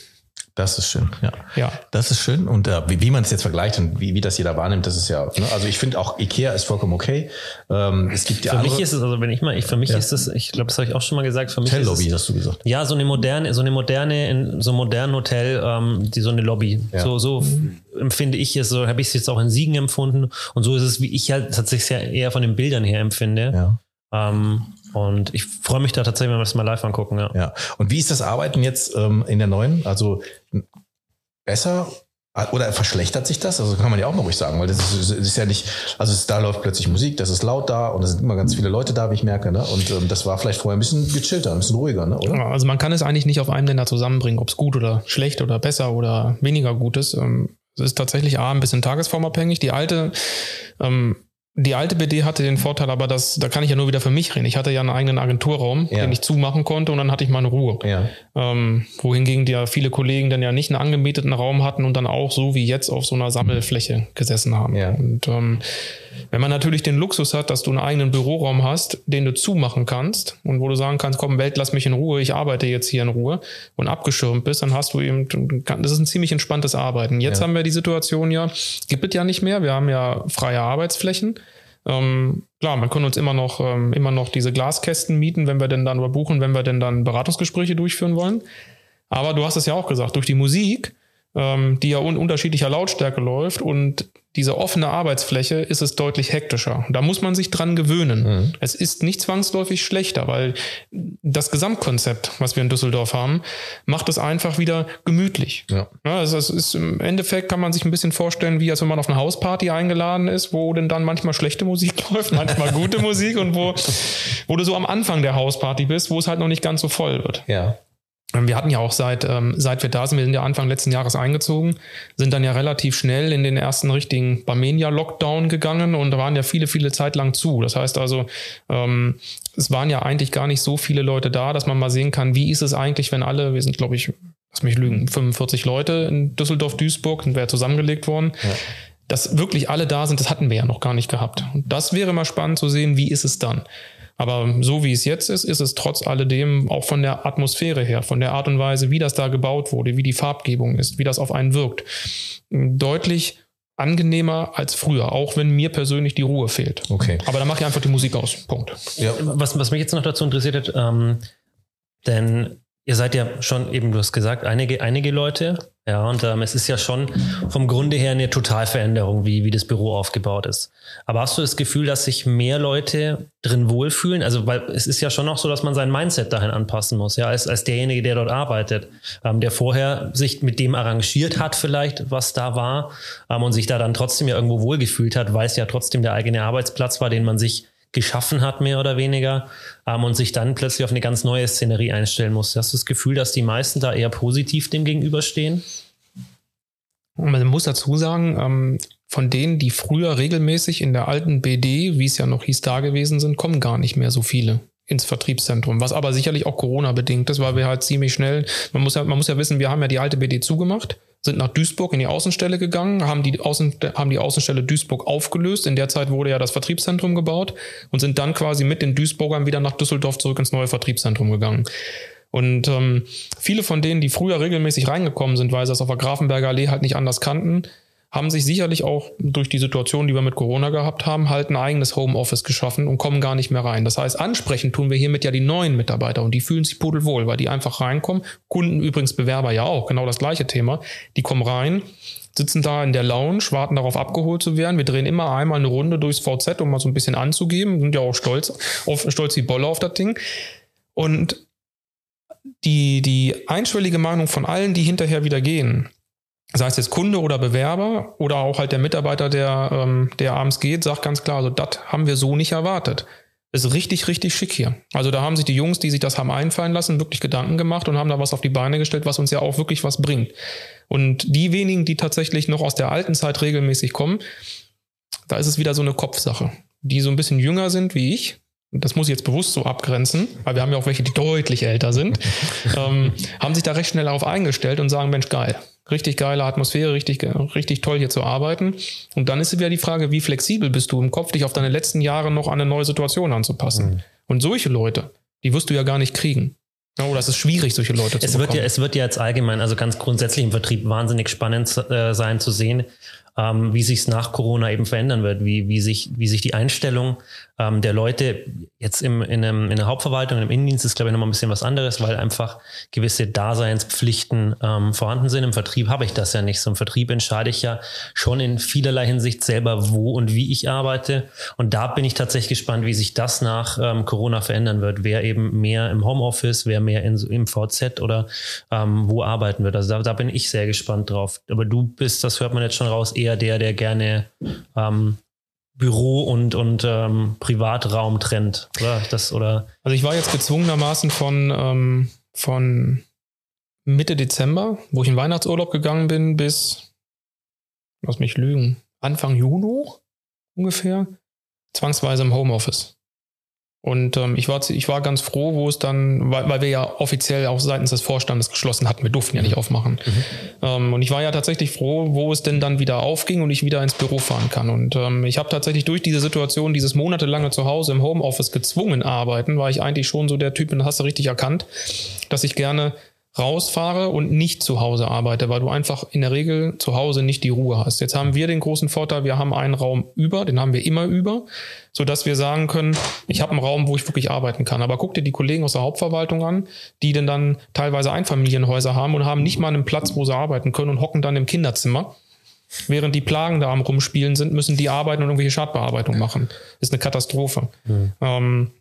Das ist schön, ja. Ja, Das ist schön. Und äh, wie, wie man es jetzt vergleicht und wie, wie das jeder wahrnimmt, das ist ja, ne? also ich finde auch Ikea ist vollkommen okay. Ähm, es gibt ja Für andere. mich ist es, also wenn ich mal, ich, für mich Ja. ist es, ich glaube, das habe ich auch schon mal gesagt, für mich Hotel ist Lobby, es, hast du gesagt. ja, so eine moderne, so eine moderne, in so einem modernen Hotel, ähm, die so eine Lobby. Ja. So, so empfinde ich es, so habe ich es jetzt auch in Siegen empfunden. Und so ist es, wie ich halt tatsächlich ja eher von den Bildern her empfinde. Ja. Ähm, und ich freue mich da tatsächlich, wenn wir das mal live angucken, ja. Ja. Und wie ist das Arbeiten jetzt ähm, in der neuen? Also besser oder verschlechtert sich das? Also kann man ja auch mal ruhig sagen, weil das ist, das ist ja nicht, also es, da läuft plötzlich Musik, das ist laut da und es sind immer ganz viele Leute da, wie ich merke. Ne? Und ähm, das war vielleicht vorher ein bisschen gechillter, ein bisschen ruhiger, ne? oder? Also man kann es eigentlich nicht auf einen Nenner zusammenbringen, ob es gut oder schlecht oder besser oder weniger gut ist. Ähm, Es ist tatsächlich A, ein bisschen tagesformabhängig. Die alte, ähm, die alte BD hatte den Vorteil, aber das, da kann ich ja nur wieder für mich reden. Ich hatte ja einen eigenen Agenturraum, Ja. den ich zumachen konnte und dann hatte ich meine Ruhe. Ja. Ähm, wohingegen die ja viele Kollegen dann ja nicht einen angemieteten Raum hatten und dann auch so wie jetzt auf so einer Sammelfläche gesessen haben. Ja. Und ähm, Wenn man natürlich den Luxus hat, dass du einen eigenen Büroraum hast, den du zumachen kannst und wo du sagen kannst, komm, Welt, lass mich in Ruhe, ich arbeite jetzt hier in Ruhe und abgeschirmt bist, dann hast du eben, das ist ein ziemlich entspanntes Arbeiten. Jetzt ja. haben wir die Situation ja, gibt es ja nicht mehr, wir haben ja freie Arbeitsflächen. Ähm, klar, man kann uns immer noch, ähm, immer noch diese Glaskästen mieten, wenn wir denn dann überbuchen, wenn wir denn dann Beratungsgespräche durchführen wollen. Aber du hast es ja auch gesagt, durch die Musik, ähm, die ja in unterschiedlicher Lautstärke läuft und diese offene Arbeitsfläche ist es deutlich hektischer. Da muss man sich dran gewöhnen. Mhm. Es ist nicht zwangsläufig schlechter, weil das Gesamtkonzept, was wir in Düsseldorf haben, macht es einfach wieder gemütlich. Ja. ja also es ist im Endeffekt kann man sich ein bisschen vorstellen, wie als wenn man auf eine Hausparty eingeladen ist, wo denn dann manchmal schlechte Musik läuft, manchmal gute Musik und wo, wo du so am Anfang der Hausparty bist, wo es halt noch nicht ganz so voll wird. Ja. Wir hatten ja auch seit, ähm, seit wir da sind, wir sind ja Anfang letzten Jahres eingezogen, sind dann ja relativ schnell in den ersten richtigen Barmenia-Lockdown gegangen und da waren ja viele, viele Zeit lang zu. Das heißt also, ähm, es waren ja eigentlich gar nicht so viele Leute da, dass man mal sehen kann, wie ist es eigentlich, wenn alle, wir sind glaube ich, lass mich lügen, 45 Leute in Düsseldorf-Duisburg, sind wir ja zusammengelegt worden. Ja. Dass wirklich alle da sind, das hatten wir ja noch gar nicht gehabt. Und das wäre mal spannend zu sehen, wie ist es dann. Aber so wie es jetzt ist, ist es trotz alledem auch von der Atmosphäre her, von der Art und Weise, wie das da gebaut wurde, wie die Farbgebung ist, wie das auf einen wirkt, deutlich angenehmer als früher, auch wenn mir persönlich die Ruhe fehlt. Okay. Aber da mache ich einfach die Musik aus. Punkt. Ja. Was, was mich jetzt noch dazu interessiert hat, ähm, denn Ihr seid ja schon eben, du hast gesagt, einige, einige Leute. Ja, und ähm, es ist ja schon vom Grunde her eine Totalveränderung, wie, wie das Büro aufgebaut ist. Aber hast du das Gefühl, dass sich mehr Leute drin wohlfühlen? Also, weil es ist ja schon noch so, dass man sein Mindset dahin anpassen muss, ja, als, als derjenige, der dort arbeitet, ähm, der vorher sich mit dem arrangiert hat, vielleicht, was da war, ähm, und sich da dann trotzdem ja irgendwo wohlgefühlt hat, weil es ja trotzdem der eigene Arbeitsplatz war, den man sich geschaffen hat, mehr oder weniger, ähm, und sich dann plötzlich auf eine ganz neue Szenerie einstellen muss. Hast du das Gefühl, dass die meisten da eher positiv dem gegenüberstehen? Man muss dazu sagen, ähm, von denen, die früher regelmäßig in der alten BD, wie es ja noch hieß, da gewesen sind, kommen gar nicht mehr so viele ins Vertriebszentrum, was aber sicherlich auch Corona bedingt ist, weil wir halt ziemlich schnell, man muss ja, man muss ja wissen, wir haben ja die alte BD zugemacht sind nach Duisburg in die Außenstelle gegangen, haben die, Außen, haben die Außenstelle Duisburg aufgelöst. In der Zeit wurde ja das Vertriebszentrum gebaut und sind dann quasi mit den Duisburgern wieder nach Düsseldorf zurück ins neue Vertriebszentrum gegangen. Und ähm, viele von denen, die früher regelmäßig reingekommen sind, weil sie das auf der Grafenberger Allee halt nicht anders kannten, haben sich sicherlich auch durch die Situation, die wir mit Corona gehabt haben, halt ein eigenes Homeoffice geschaffen und kommen gar nicht mehr rein. Das heißt, ansprechen tun wir hiermit ja die neuen Mitarbeiter und die fühlen sich pudelwohl, weil die einfach reinkommen. Kunden übrigens, Bewerber ja auch, genau das gleiche Thema. Die kommen rein, sitzen da in der Lounge, warten darauf abgeholt zu werden. Wir drehen immer einmal eine Runde durchs VZ, um mal so ein bisschen anzugeben. Sind ja auch stolz auf, stolz wie Bolle auf das Ding. Und die, die einschwellige Meinung von allen, die hinterher wieder gehen, sei es jetzt Kunde oder Bewerber oder auch halt der Mitarbeiter, der, ähm, der abends geht, sagt ganz klar, also das haben wir so nicht erwartet. Ist richtig, richtig schick hier. Also da haben sich die Jungs, die sich das haben einfallen lassen, wirklich Gedanken gemacht und haben da was auf die Beine gestellt, was uns ja auch wirklich was bringt. Und die wenigen, die tatsächlich noch aus der alten Zeit regelmäßig kommen, da ist es wieder so eine Kopfsache. Die so ein bisschen jünger sind wie ich, das muss ich jetzt bewusst so abgrenzen, weil wir haben ja auch welche, die deutlich älter sind, ähm, haben sich da recht schnell darauf eingestellt und sagen, Mensch, geil, richtig geile Atmosphäre, richtig, richtig toll hier zu arbeiten. Und dann ist wieder die Frage, wie flexibel bist du im Kopf, dich auf deine letzten Jahre noch an eine neue Situation anzupassen. Mhm. Und solche Leute, die wirst du ja gar nicht kriegen. Oh, das ist schwierig, solche Leute es zu wird Ja, es wird ja jetzt allgemein, also ganz grundsätzlich im Vertrieb wahnsinnig spannend äh, sein zu sehen, ähm, wie sich es nach Corona eben verändern wird, wie, wie, sich, wie sich die Einstellung ähm, der Leute jetzt im, in, einem, in der Hauptverwaltung, im Innendienst ist, glaube ich, nochmal ein bisschen was anderes, weil einfach gewisse Daseinspflichten ähm, vorhanden sind. Im Vertrieb habe ich das ja nicht. So im Vertrieb entscheide ich ja schon in vielerlei Hinsicht selber, wo und wie ich arbeite. Und da bin ich tatsächlich gespannt, wie sich das nach ähm, Corona verändern wird. Wer eben mehr im Homeoffice, wer mehr in, im VZ oder ähm, wo arbeiten wird. Also da, da bin ich sehr gespannt drauf. Aber du bist, das hört man jetzt schon raus, eher der, der gerne ähm, Büro und, und ähm, Privatraum trennt, oder? Das, oder? Also ich war jetzt gezwungenermaßen von, ähm, von Mitte Dezember, wo ich in Weihnachtsurlaub gegangen bin, bis, lass mich lügen, Anfang Juni ungefähr, zwangsweise im Homeoffice. Und ähm, ich, war, ich war ganz froh, wo es dann, weil, weil wir ja offiziell auch seitens des Vorstandes geschlossen hatten, wir durften ja nicht aufmachen. Ähm, und ich war ja tatsächlich froh, wo es denn dann wieder aufging und ich wieder ins Büro fahren kann. Und ähm, ich habe tatsächlich durch diese Situation, dieses monatelange zu Hause im Homeoffice gezwungen arbeiten, war ich eigentlich schon so der Typ, und das hast du richtig erkannt, dass ich gerne rausfahre und nicht zu Hause arbeite, weil du einfach in der Regel zu Hause nicht die Ruhe hast. Jetzt haben wir den großen Vorteil, wir haben einen Raum über, den haben wir immer über, so dass wir sagen können, ich habe einen Raum, wo ich wirklich arbeiten kann. Aber guck dir die Kollegen aus der Hauptverwaltung an, die denn dann teilweise Einfamilienhäuser haben und haben nicht mal einen Platz, wo sie arbeiten können und hocken dann im Kinderzimmer. Während die Plagen da am Rumspielen sind, müssen die arbeiten und irgendwelche Schadbearbeitung machen. Ist eine Katastrophe. Ähm,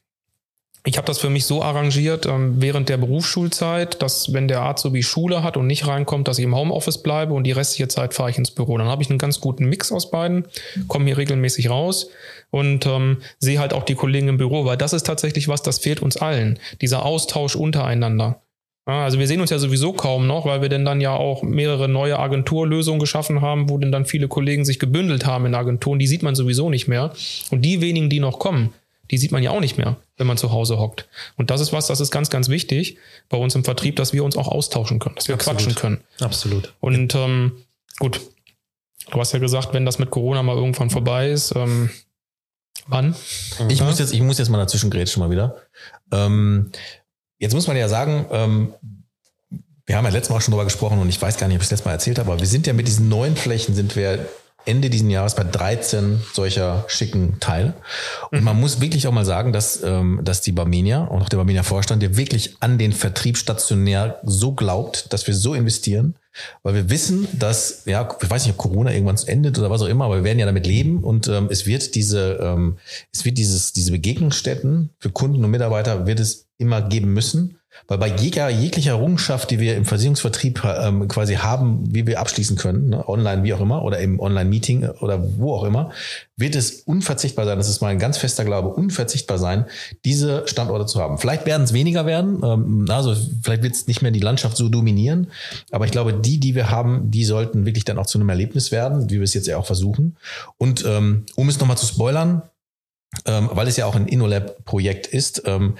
ich habe das für mich so arrangiert ähm, während der Berufsschulzeit, dass wenn der Azubi Schule hat und nicht reinkommt, dass ich im Homeoffice bleibe und die restliche Zeit fahre ich ins Büro. Dann habe ich einen ganz guten Mix aus beiden, komme hier regelmäßig raus und ähm, sehe halt auch die Kollegen im Büro, weil das ist tatsächlich was, das fehlt uns allen, dieser Austausch untereinander. Also wir sehen uns ja sowieso kaum noch, weil wir denn dann ja auch mehrere neue Agenturlösungen geschaffen haben, wo denn dann viele Kollegen sich gebündelt haben in Agenturen. Die sieht man sowieso nicht mehr. Und die wenigen, die noch kommen, die sieht man ja auch nicht mehr, wenn man zu Hause hockt. Und das ist was, das ist ganz, ganz wichtig bei uns im Vertrieb, dass wir uns auch austauschen können, dass wir Absolut. quatschen können. Absolut. Und ähm, gut, du hast ja gesagt, wenn das mit Corona mal irgendwann vorbei ist, ähm, wann? Ich muss jetzt, ich muss jetzt mal dazwischen grätschen mal wieder. Ähm, jetzt muss man ja sagen, ähm, wir haben ja letztes Mal auch schon drüber gesprochen und ich weiß gar nicht, ob ich es letztes Mal erzählt habe, aber wir sind ja mit diesen neuen Flächen sind wir Ende diesen Jahres bei 13 solcher schicken Teile. Und man muss wirklich auch mal sagen, dass, ähm, dass die Barmenia und auch der Barmenia Vorstand ja wirklich an den Vertrieb stationär so glaubt, dass wir so investieren, weil wir wissen, dass, ja, ich weiß nicht, ob Corona irgendwann endet oder was auch immer, aber wir werden ja damit leben und ähm, es wird diese, ähm, es wird dieses, diese Begegnungsstätten für Kunden und Mitarbeiter wird es immer geben müssen. Weil bei jeglicher, jeglicher Errungenschaft, die wir im Versicherungsvertrieb ähm, quasi haben, wie wir abschließen können, ne, online wie auch immer, oder im Online-Meeting oder wo auch immer, wird es unverzichtbar sein, das ist mein ganz fester Glaube, unverzichtbar sein, diese Standorte zu haben. Vielleicht werden es weniger werden, ähm, also vielleicht wird es nicht mehr die Landschaft so dominieren, aber ich glaube, die, die wir haben, die sollten wirklich dann auch zu einem Erlebnis werden, wie wir es jetzt ja auch versuchen. Und ähm, um es nochmal zu spoilern, ähm, weil es ja auch ein InnoLab-Projekt ist, ähm,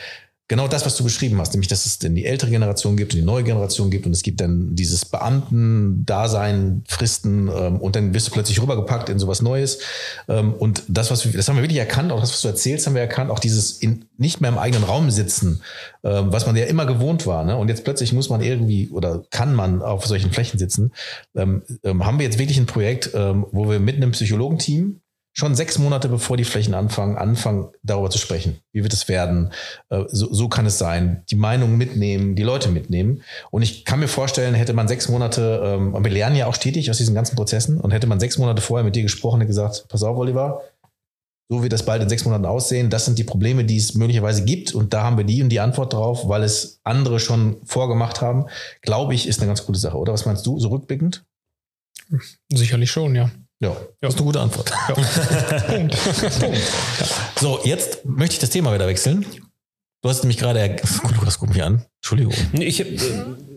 genau das, was du beschrieben hast, nämlich, dass es denn die ältere Generation gibt und die neue Generation gibt und es gibt dann dieses Beamten-Dasein, Fristen ähm, und dann wirst du plötzlich rübergepackt in sowas Neues. Ähm, und das, was wir, das haben wir wirklich erkannt, auch das, was du erzählst, haben wir erkannt, auch dieses in, nicht mehr im eigenen Raum sitzen, ähm, was man ja immer gewohnt war. Ne? Und jetzt plötzlich muss man irgendwie oder kann man auf solchen Flächen sitzen. Ähm, ähm, haben wir jetzt wirklich ein Projekt, ähm, wo wir mit einem Psychologenteam schon sechs Monate bevor die Flächen anfangen, anfangen darüber zu sprechen. Wie wird es werden? Äh, So, so kann es sein. Die Meinung mitnehmen, die Leute mitnehmen. Und ich kann mir vorstellen, hätte man sechs Monate, ähm, wir lernen ja auch stetig aus diesen ganzen Prozessen, und hätte man sechs Monate vorher mit dir gesprochen und gesagt, pass auf, Oliver, so wird das bald in sechs Monaten aussehen. Das sind die Probleme, die es möglicherweise gibt. Und da haben wir die und die Antwort drauf, weil es andere schon vorgemacht haben. Glaube ich, ist eine ganz gute Sache, oder? Was meinst du, so rückblickend? Sicherlich schon, ja. Ja, das ist eine gute Antwort. Punkt. So, jetzt möchte ich das Thema wieder wechseln. Du hast nämlich gerade, gut, Lukas, guck mich an. Entschuldigung. Nee, ich äh,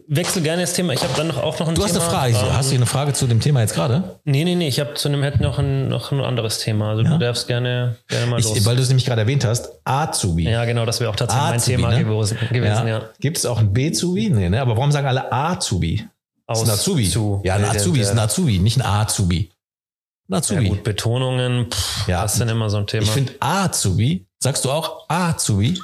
wechsle gerne das Thema. Ich habe dann noch, auch noch ein Du Thema. hast eine Frage. Ähm, Hast du eine Frage zu dem Thema jetzt gerade? Nee, nee, nee. Ich habe zu einem hätte noch ein, noch ein anderes Thema. Also Ja? du darfst gerne, gerne mal los. Ich, weil du es nämlich gerade erwähnt hast, Azubi. ja, genau, das wäre auch tatsächlich mein Thema ne? gewesen. gewesen ja. Gibt es auch ein B-Zubi? Nee, ne? Aber warum sagen alle Azubi? Das ist ein Azubi. Zu- ja, ein Azubi ist ein Azubi, nicht ein Azubi. Ein Ja, Azubi. gut, Betonungen, pff, Ja. das ist dann immer so ein Thema. ich Ich, finde Azubi, sagst du auch Azubi?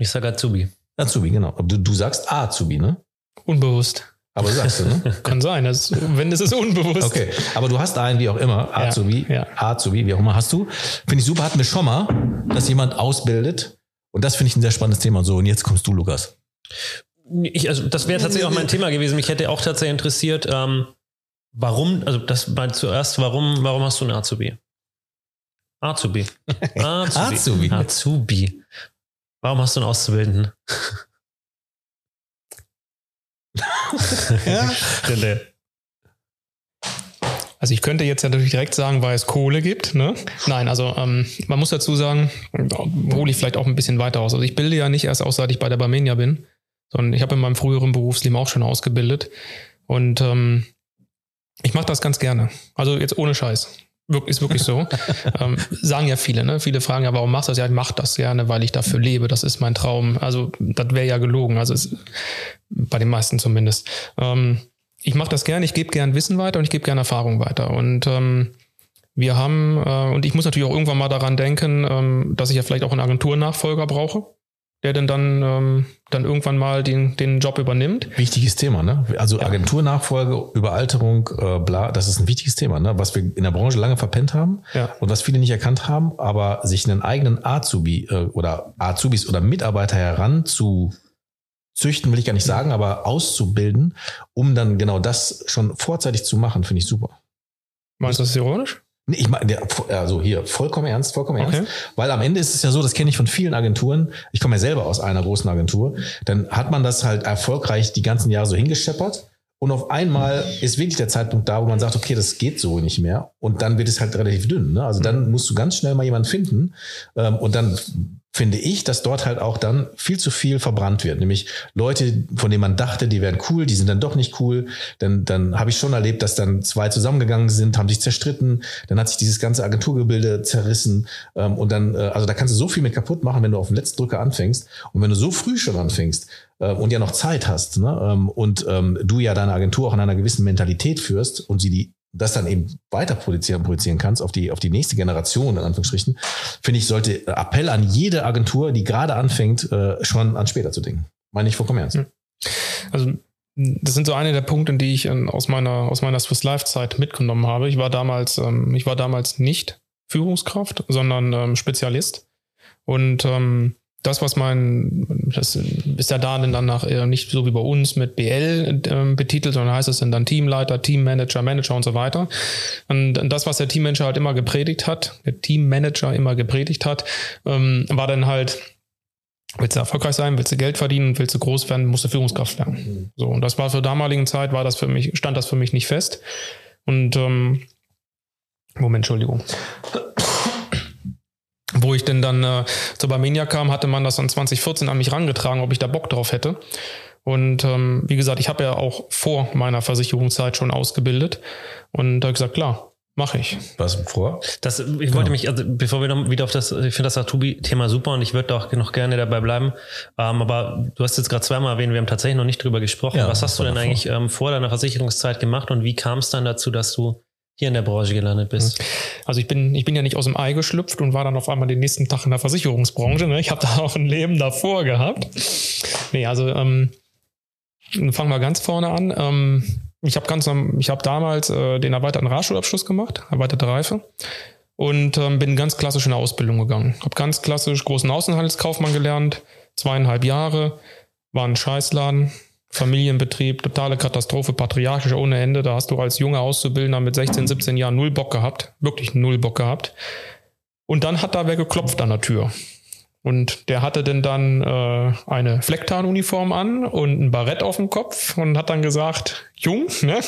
sage Azubi. Azubi, genau. Du, du sagst Azubi, ne? Unbewusst. Aber sagst du, ne? Kann sein. Das, wenn es ist unbewusst. Okay, aber du hast einen, wie auch immer, Azubi, ja. Azubi, wie auch immer hast du. Finde ich super, hatten wir schon mal, dass jemand ausbildet. Und das finde ich ein sehr spannendes Thema. So, und jetzt kommst du, Lukas. Ich, also das wäre tatsächlich auch mein Thema gewesen. Mich hätte auch tatsächlich interessiert, ähm, warum, also das mal zuerst, warum, warum hast du einen Azubi? Azubi. Azubi. Azubi. Azubi. Warum hast du einen Auszubildenden? Ja. Also ich könnte jetzt ja natürlich direkt sagen, weil es Kohle gibt. Ne? Nein, also ähm, man muss dazu sagen, hole ich vielleicht auch ein bisschen weiter aus. Also ich bilde ja nicht erst aus, seit ich bei der Barmenia bin, sondern ich habe in meinem früheren Berufsleben auch schon ausgebildet. Und ähm, ich mache das ganz gerne. Also jetzt ohne Scheiß. Wirk- Ist wirklich so. ähm, sagen ja viele, ne? Viele fragen ja, warum machst du das? Ja, ich mach das gerne, weil ich dafür lebe. Das ist mein Traum. Also, das wäre ja gelogen. Also, es, bei den meisten zumindest. Ähm, ich mache das gerne, ich gebe gern Wissen weiter und ich gebe gerne Erfahrung weiter. Und ähm, wir haben, äh, und ich muss natürlich auch irgendwann mal daran denken, ähm, dass ich ja vielleicht auch einen Agenturnachfolger brauche, der denn dann, ähm, dann irgendwann mal den, den Job übernimmt. Wichtiges Thema, ne? Also Agenturnachfolge, Überalterung, äh, bla, das ist ein wichtiges Thema, ne? Was wir in der Branche lange verpennt haben Ja. und was viele nicht erkannt haben, aber sich einen eigenen Azubi äh, oder Azubis oder Mitarbeiter heran zu züchten, will ich gar nicht sagen, aber auszubilden, um dann genau das schon vorzeitig zu machen, finde ich super. Meinst du das ironisch? Ich meine, also hier, vollkommen ernst, vollkommen Okay. ernst. Weil am Ende ist es ja so, das kenne ich von vielen Agenturen. Ich komme ja selber aus einer großen Agentur. Dann hat man das halt erfolgreich die ganzen Jahre so hingescheppert. Und auf einmal ist wirklich der Zeitpunkt da, wo man sagt, okay, das geht so nicht mehr. Und dann wird es halt relativ dünn. Ne? Also dann musst du ganz schnell mal jemanden finden. Ähm, und dann finde ich, dass dort halt auch dann viel zu viel verbrannt wird. Nämlich Leute, von denen man dachte, die wären cool, die sind dann doch nicht cool. Dann, dann habe ich schon erlebt, dass dann zwei zusammengegangen sind, haben sich zerstritten. Dann hat sich dieses ganze Agenturgebilde zerrissen. Ähm, und dann, äh, also da kannst du so viel mit kaputt machen, wenn du auf den letzten Drücker anfängst. Und wenn du so früh schon anfängst äh, und ja noch Zeit hast ne? ähm, und ähm, du ja deine Agentur auch in einer gewissen Mentalität führst und sie die das dann eben weiter produzieren, produzieren kannst auf die, auf die nächste Generation, in Anführungsstrichen, finde ich, sollte Appell an jede Agentur, die gerade anfängt, äh, schon an später zu denken. Meine ich vollkommen ernst. Hm. Also das sind so eine der Punkte, die ich ähm, aus meiner aus meiner Swiss Life Zeit mitgenommen habe. Ich war damals ähm, ich war damals nicht Führungskraft, sondern ähm, Spezialist und ähm, das, was mein, das ist ja da dann nach, nicht so wie bei uns mit BL ähm, betitelt, sondern heißt es dann, dann Teamleiter, Teammanager, Manager und so weiter. Und das, was der Teammanager halt immer gepredigt hat, der Teammanager immer gepredigt hat, ähm, war dann halt, willst du erfolgreich sein, willst du Geld verdienen, willst du groß werden, musst du Führungskraft werden. So, und das war zur damaligen Zeit, war das für mich, stand das für mich nicht fest. Und ähm, Moment, Entschuldigung. Wo ich denn dann äh, zur Barmenia kam, hatte man das dann 2014 an mich rangetragen, ob ich da Bock drauf hätte. Und ähm, wie gesagt, ich habe ja auch vor meiner Versicherungszeit schon ausgebildet. Und da habe ich gesagt, klar, mache ich. Was vor? Das, ich wollte mich, also bevor wir noch wieder auf das, ich finde das Atubi-Thema super und ich würde auch noch gerne dabei bleiben. Ähm, aber du hast jetzt gerade zweimal erwähnt, wir haben tatsächlich noch nicht drüber gesprochen. Ja, Was hast du denn davor. eigentlich ähm, vor deiner Versicherungszeit gemacht und wie kam es dann dazu, dass du hier in der Branche gelandet bist? Also ich bin, ich bin ja nicht aus dem Ei geschlüpft und war dann auf einmal den nächsten Tag in der Versicherungsbranche. Ne? Ich habe da auch ein Leben davor gehabt. Nee, also ähm, fangen wir ganz vorne an. Ähm, ich habe ganz, ich habe damals äh, den erweiterten Realschulabschluss gemacht, erweiterte Reife. Und ähm, bin ganz klassisch in eine Ausbildung gegangen. Habe ganz klassisch großen Außenhandelskaufmann gelernt, zweieinhalb Jahre, war ein Scheißladen, Familienbetrieb, totale Katastrophe, patriarchisch ohne Ende. Da hast du als junger Auszubildender mit 16, 17 Jahren null Bock gehabt, wirklich null Bock gehabt. Und dann hat da wer geklopft an der Tür. Und der hatte denn dann äh, eine Flecktarnuniform an und ein Barett auf dem Kopf und hat dann gesagt, Jung, ne?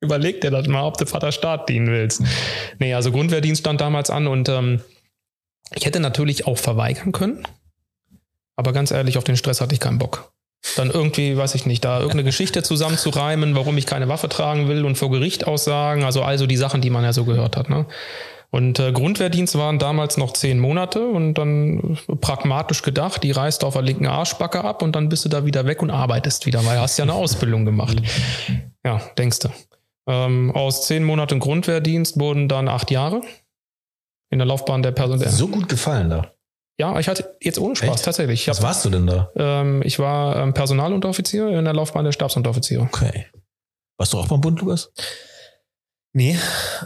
Überleg dir das mal, ob du Vater Staat dienen willst. Nee, also Grundwehrdienst stand damals an und ähm, ich hätte natürlich auch verweigern können. Aber ganz ehrlich, auf den Stress hatte ich keinen Bock. Dann irgendwie, weiß ich nicht, da irgendeine Geschichte zusammenzureimen, warum ich keine Waffe tragen will und vor Gericht aussagen. Also also die Sachen, die man ja so gehört hat. Ne? Und äh, Grundwehrdienst waren damals noch zehn Monate und dann pragmatisch gedacht, die reißt auf der linken Arschbacke ab und dann bist du da wieder weg und arbeitest wieder, weil hast ja eine Ausbildung gemacht. Ja, denkst du. Ähm, aus zehn Monaten Grundwehrdienst wurden dann acht Jahre in der Laufbahn der Person. So gut gefallen da. Ja, ich hatte jetzt ohne Spaß Echt? tatsächlich. Ich, Was hab, warst du denn da? ähm, ich war ähm, Personalunteroffizier in der Laufbahn der Stabsunteroffiziere. Okay. Warst du auch beim Bund, Lukas? Nee,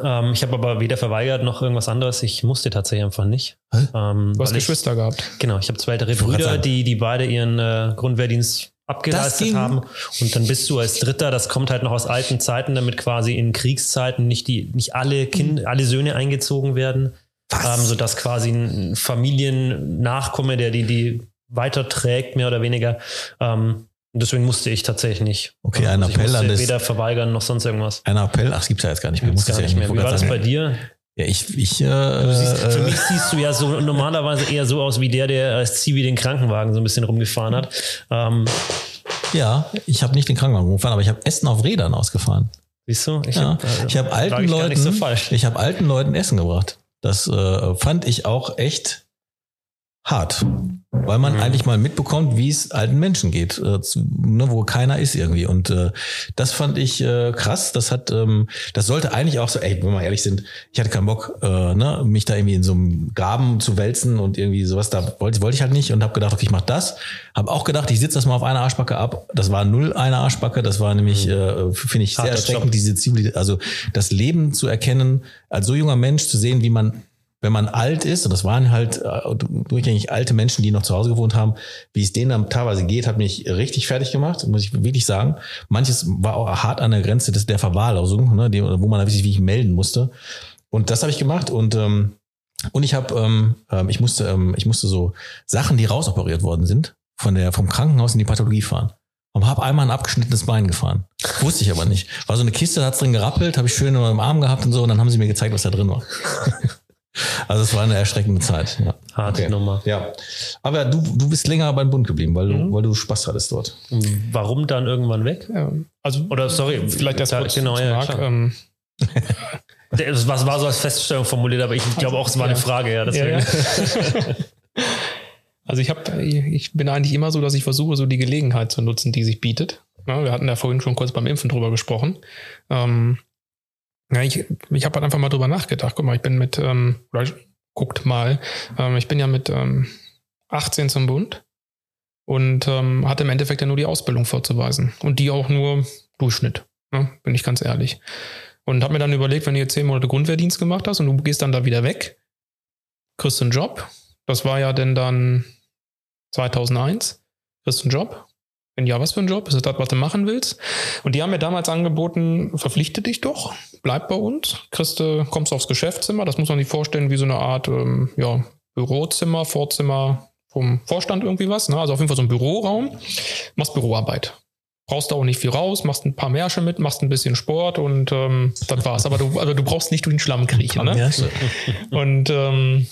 ähm, ich habe aber weder verweigert noch irgendwas anderes. Ich musste tatsächlich einfach nicht. Ähm, Du hast weil ich- Geschwister gehabt. Genau, ich habe zwei ältere Brüder, die, die beide ihren äh, Grundwehrdienst abgeleistet haben. Und dann bist du als Dritter, das kommt halt noch aus alten Zeiten, damit quasi in Kriegszeiten nicht die, nicht alle Kind, alle Söhne eingezogen werden. Ähm, sodass quasi ein Familiennachkomme, der die, die weiterträgt, mehr oder weniger. Ähm, und deswegen musste ich tatsächlich nicht. Okay, ein ich Appell musste an das- weder verweigern noch sonst irgendwas. Ein Appell? Ach, es gibt's ja jetzt gar nicht mehr. Gibt's gar nicht mehr. Wie war das bei dir? Ja, ich, ich, äh, Du siehst, für äh, mich siehst du ja so normalerweise eher so aus wie der, der als Zivi den Krankenwagen so ein bisschen rumgefahren hat. Ähm, ja, ich habe nicht den Krankenwagen gefahren, aber ich habe Essen auf Rädern ausgefahren. Siehst du? Ich Ja, hab, äh, habe alten ich gar Leuten, nicht so ich habe alten Leuten Essen gebracht. Das äh, fand ich auch echt hart, weil man Mhm. eigentlich mal mitbekommt, wie es alten Menschen geht, äh, zu, ne, wo keiner ist irgendwie. Und äh, das fand ich äh, krass. Das hat, ähm, das sollte eigentlich auch so. Ey, wenn wir ehrlich sind, ich hatte keinen Bock, äh, ne, mich da irgendwie in so einem Graben zu wälzen und irgendwie sowas. Da wollte, wollte ich halt nicht und habe gedacht, okay, ich mach das. Habe auch gedacht, ich sitze das mal auf einer Arschbacke ab. Das war null eine Arschbacke. Das war nämlich, äh, finde ich, sehr Mhm. Harter erschreckend, Job. diese Zivilisation, also das Leben zu erkennen, als so junger Mensch zu sehen, wie man, wenn man alt ist, und das waren halt äh, durchgängig alte Menschen, die noch zu Hause gewohnt haben, wie es denen dann teilweise geht, hat mich richtig fertig gemacht, muss ich wirklich sagen. Manches war auch hart an der Grenze des, der Verwahrlosung, ne, wo man wirklich wie melden musste. Und das habe ich gemacht und ähm, und ich habe, ähm, ähm, ich musste, ähm, ich musste so Sachen, die rausoperiert worden sind, von der vom Krankenhaus in die Pathologie fahren. Und habe einmal ein abgeschnittenes Bein gefahren. Wusste ich aber nicht. War so eine Kiste, da hat's drin gerappelt, habe ich schön im Arm gehabt und so, und dann haben sie mir gezeigt, was da drin war. also es war eine erschreckende Zeit. Ja. Harte Nummer. Ja. Aber du, du bist länger beim Bund geblieben, weil du, Mhm. weil du Spaß hattest dort. Warum dann irgendwann weg? Ja, also Oder sorry, vielleicht erst ja, kurz genau, zu ja, Marc. klar. Ähm, Das war, war so als Feststellung formuliert, aber ich glaube auch, es war eine Ja. Frage, ja. Deswegen. Ja, Also ich habe, ich bin eigentlich immer so, dass ich versuche, so die Gelegenheit zu nutzen, die sich bietet. Wir hatten ja vorhin schon kurz beim Impfen drüber gesprochen. Ähm, ja, ich ich habe halt einfach mal drüber nachgedacht. Guck mal, ich bin mit, ähm, oder guckt mal, ähm, ich bin ja mit ähm, 18 zum Bund und ähm, hatte im Endeffekt ja nur die Ausbildung vorzuweisen. Und die auch nur Durchschnitt, ne, bin ich ganz ehrlich. Und habe mir dann überlegt, wenn du jetzt zehn Monate Grundwehrdienst gemacht hast und du gehst dann da wieder weg, kriegst einen Job. Das war ja denn dann 2001. Kriegst einen Job? Wenn ja, was für ein Job? Ist das das, was du machen willst? Und die haben mir damals angeboten, verpflichte dich doch, bleib bei uns, kriegst du, kommst aufs Geschäftszimmer. Das muss man sich vorstellen wie so eine Art ähm, ja, Bürozimmer, Vorzimmer vom Vorstand irgendwie was. Ne? Also auf jeden Fall so ein Büroraum. Machst Büroarbeit. Brauchst da auch nicht viel raus, machst ein paar Märsche mit, machst ein bisschen Sport und ähm, das war's. Aber du, also du brauchst nicht durch den Schlamm kriechen. Ne? Und ähm,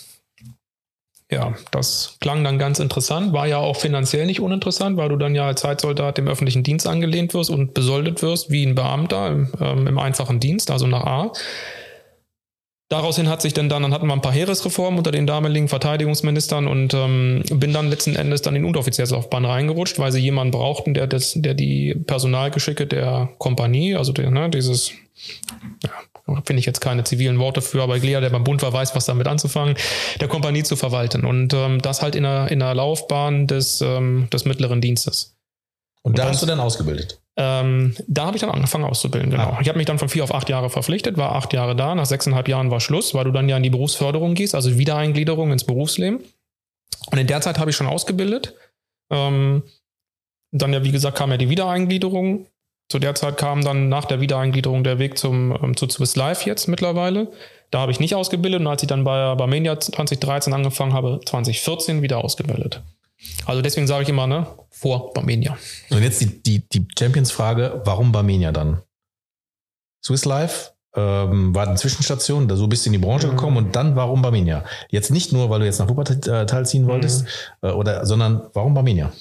ja, das klang dann ganz interessant, war ja auch finanziell nicht uninteressant, weil du dann ja als Zeitsoldat dem öffentlichen Dienst angelehnt wirst und besoldet wirst wie ein Beamter im, ähm, im einfachen Dienst, also nach A. Daraus hin hat sich dann dann, dann hatten wir ein paar Heeresreformen unter den damaligen Verteidigungsministern und ähm, bin dann letzten Endes dann in Unteroffizierslaufbahn reingerutscht, weil sie jemanden brauchten, der das, der die Personalgeschicke der Kompanie, also der, ne, dieses ja, finde ich jetzt keine zivilen Worte für, aber jeder, der beim Bund war, weiß, was damit anzufangen, der Kompanie zu verwalten. Und ähm, das halt in der, in der Laufbahn des, ähm, des mittleren Dienstes. Und da dann- hast du dann ausgebildet. Ähm, da habe ich dann angefangen auszubilden, genau. Ah. Ich habe mich dann von vier auf acht Jahre verpflichtet, war acht Jahre da, nach sechseinhalb Jahren war Schluss, weil du dann ja in die Berufsförderung gehst, also Wiedereingliederung ins Berufsleben. Und in der Zeit habe ich schon ausgebildet. Ähm, dann ja, wie gesagt, kam ja die Wiedereingliederung. Zu der Zeit kam dann nach der Wiedereingliederung der Weg zum, ähm, zu Swiss Life jetzt mittlerweile. Da habe ich nicht ausgebildet und als ich dann bei Barmenia 2013 angefangen habe, 2014 wieder ausgebildet. Also deswegen sage ich immer, ne, vor Barmenia. Und jetzt die, die, die Champions-Frage, warum Barmenia dann? Swiss Life ähm, war eine Zwischenstation, da so bist du in die Branche Mhm. gekommen und dann warum Barmenia? Jetzt nicht nur, weil du jetzt nach Wuppertal ziehen wolltest, Mhm. äh, oder, sondern warum Barmenia?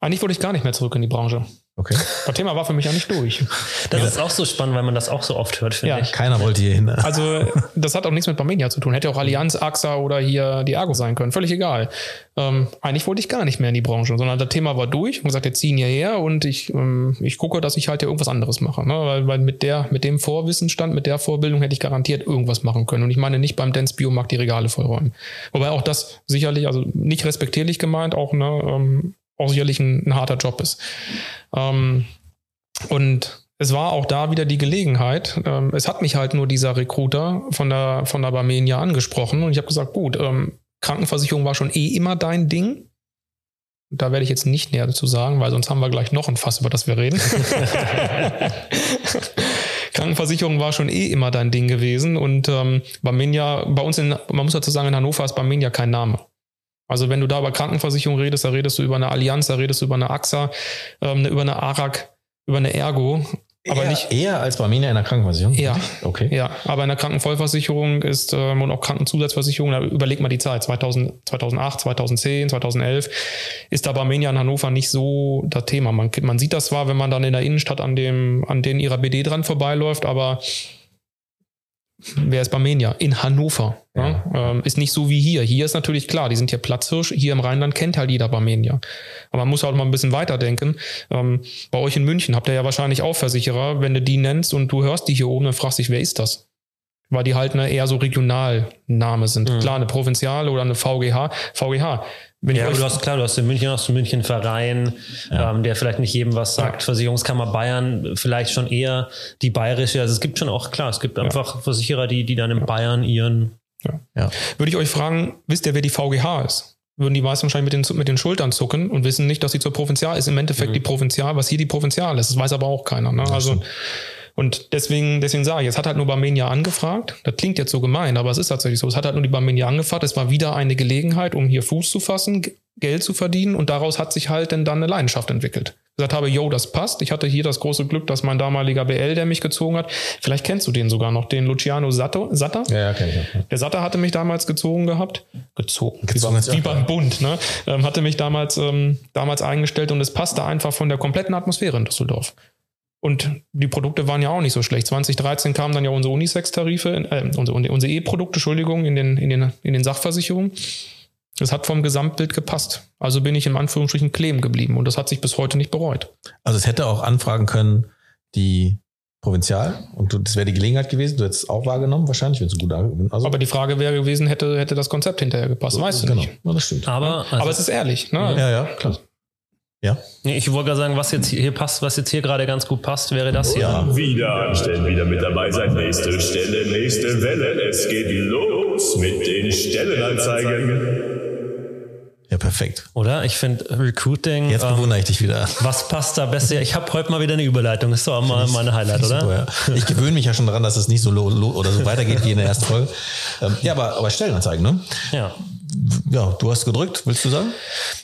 Eigentlich wollte ich gar nicht mehr zurück in die Branche. Okay. Das Thema war für mich ja nicht durch. Das ist auch so spannend, weil man das auch so oft hört, finde Ja. ich. Keiner wollte hier hin. Also, das hat auch nichts mit Barmenia zu tun. Hätte auch Allianz, AXA oder hier die Ergo sein können. Völlig egal. Ähm, eigentlich wollte ich gar nicht mehr in die Branche, sondern das Thema war durch und gesagt, jetzt ziehen hierher und ich, ähm, ich gucke, dass ich halt hier irgendwas anderes mache. Ne? Weil, weil mit der, mit dem Vorwissensstand, mit der Vorbildung hätte ich garantiert irgendwas machen können. Und ich meine nicht beim Dance Biomarkt die Regale vollräumen. Wobei auch das sicherlich, also nicht respektierlich gemeint, auch, ne, ähm, auch sicherlich ein, ein harter Job ist. Ähm, und es war auch da wieder die Gelegenheit. Ähm, es hat mich halt nur dieser Recruiter von der, von der Barmenia angesprochen und ich habe gesagt, gut, ähm, Krankenversicherung war schon eh immer dein Ding. Da werde ich jetzt nicht näher dazu sagen, weil sonst haben wir gleich noch ein Fass, über das wir reden. Krankenversicherung war schon eh immer dein Ding gewesen und ähm, Barmenia, bei uns in, man muss dazu sagen, in Hannover ist Barmenia kein Name. Also wenn du da über Krankenversicherung redest, da redest du über eine Allianz, da redest du über eine AXA, ähm, über eine ARAG, über eine Ergo. Aber eher, nicht eher als bei Arminia in der Krankenversicherung? Ja. Okay. Ja, aber in der Krankenvollversicherung ist ähm, und auch Krankenzusatzversicherung, da überleg mal die Zeit, 2000, 2008, 2010, 2011, ist da bei Armenia in Hannover nicht so das Thema. Man, man sieht das zwar, wenn man dann in der Innenstadt an dem, an den ihrer BD dran vorbeiläuft, aber wer ist Barmenia? In Hannover. Ja. Ähm, ist nicht so wie hier. Hier ist natürlich klar, die sind hier Platzhirsch. Hier im Rheinland kennt halt jeder Barmenia. Aber man muss halt mal ein bisschen weiterdenken. Ähm, bei euch in München habt ihr ja wahrscheinlich auch Versicherer. Wenn du die nennst und du hörst die hier oben, dann fragst dich, wer ist das? Weil die halt eine eher so Regionalname sind. Mhm. Klar, eine Provinziale oder eine VGH. VGH. Wenn Ja, ich aber du hast klar, du hast in München hast du München Verein, ähm, der vielleicht nicht jedem was sagt. Versicherungskammer Bayern vielleicht schon eher die bayerische. Also es gibt schon auch klar, es gibt einfach Versicherer, die die dann in Bayern ihren würde ich euch fragen, wisst ihr, wer die VGH ist? Würden die meisten wahrscheinlich mit den, mit den Schultern zucken und wissen nicht, dass sie zur Provinzial ist. Im Endeffekt Mhm. die Provinzial, was hier die Provinzial ist. Das weiß aber auch keiner. Ne? Also, und deswegen, deswegen sage ich, es hat halt nur Barmenia angefragt. Das klingt jetzt so gemein, aber es ist tatsächlich so. Es hat halt nur die Barmenia angefragt. Es war wieder eine Gelegenheit, um hier Fuß zu fassen, Geld zu verdienen und daraus hat sich halt dann, dann eine Leidenschaft entwickelt. Ich gesagt habe, yo, das passt. Ich hatte hier das große Glück, dass mein damaliger BL, der mich gezogen hat, vielleicht kennst du den sogar noch, den Luciano Satto, Satter. Ja, ja, kenn ich auch. Der Satter hatte mich damals gezogen gehabt. Gezogen. Gezogen wie, wie beim ja. Bund, ne? Ähm, hatte mich damals, ähm, damals eingestellt und es passte einfach von der kompletten Atmosphäre in Düsseldorf. Und die Produkte waren ja auch nicht so schlecht. 2013 kamen dann ja unsere Unisex-Tarife, äh, unsere, unsere E-Produkte, Entschuldigung, in den, in, den, in den Sachversicherungen. Das hat vom Gesamtbild gepasst. Also bin ich im Anführungsstrichen kleben geblieben und das hat sich bis heute nicht bereut. Also es hätte auch anfragen können, die Provinzial, und du, das wäre die Gelegenheit gewesen, du hättest es auch wahrgenommen, wahrscheinlich, wenn es gut also, Aber die Frage wäre gewesen, hätte, hätte das Konzept hinterher gepasst? weißt du genau. nicht. Ja, das stimmt. Aber, also, Aber es ist ehrlich. Ne? Ja, ja, klar. Ja. Ich wollte gerade sagen, was jetzt hier passt, was jetzt hier gerade ganz gut passt, wäre das hier. Ja. Wieder anstellen, wieder mit dabei sein. Nächste Stelle, nächste Welle. Es geht los mit den Stellenanzeigen. Ja, perfekt. Oder? Ich finde Recruiting. Jetzt ähm, bewundere ich dich wieder. was passt da besser? Ich habe heute mal wieder eine Überleitung. Ist doch auch mal meine Highlight, oder? Super, ja. Ich gewöhne mich ja schon daran, dass es nicht so lo, lo, oder so weitergeht wie in der ersten Folge. Ähm, ja, aber, aber Stellenanzeigen, ne? Ja. Ja, du hast gedrückt, willst du sagen?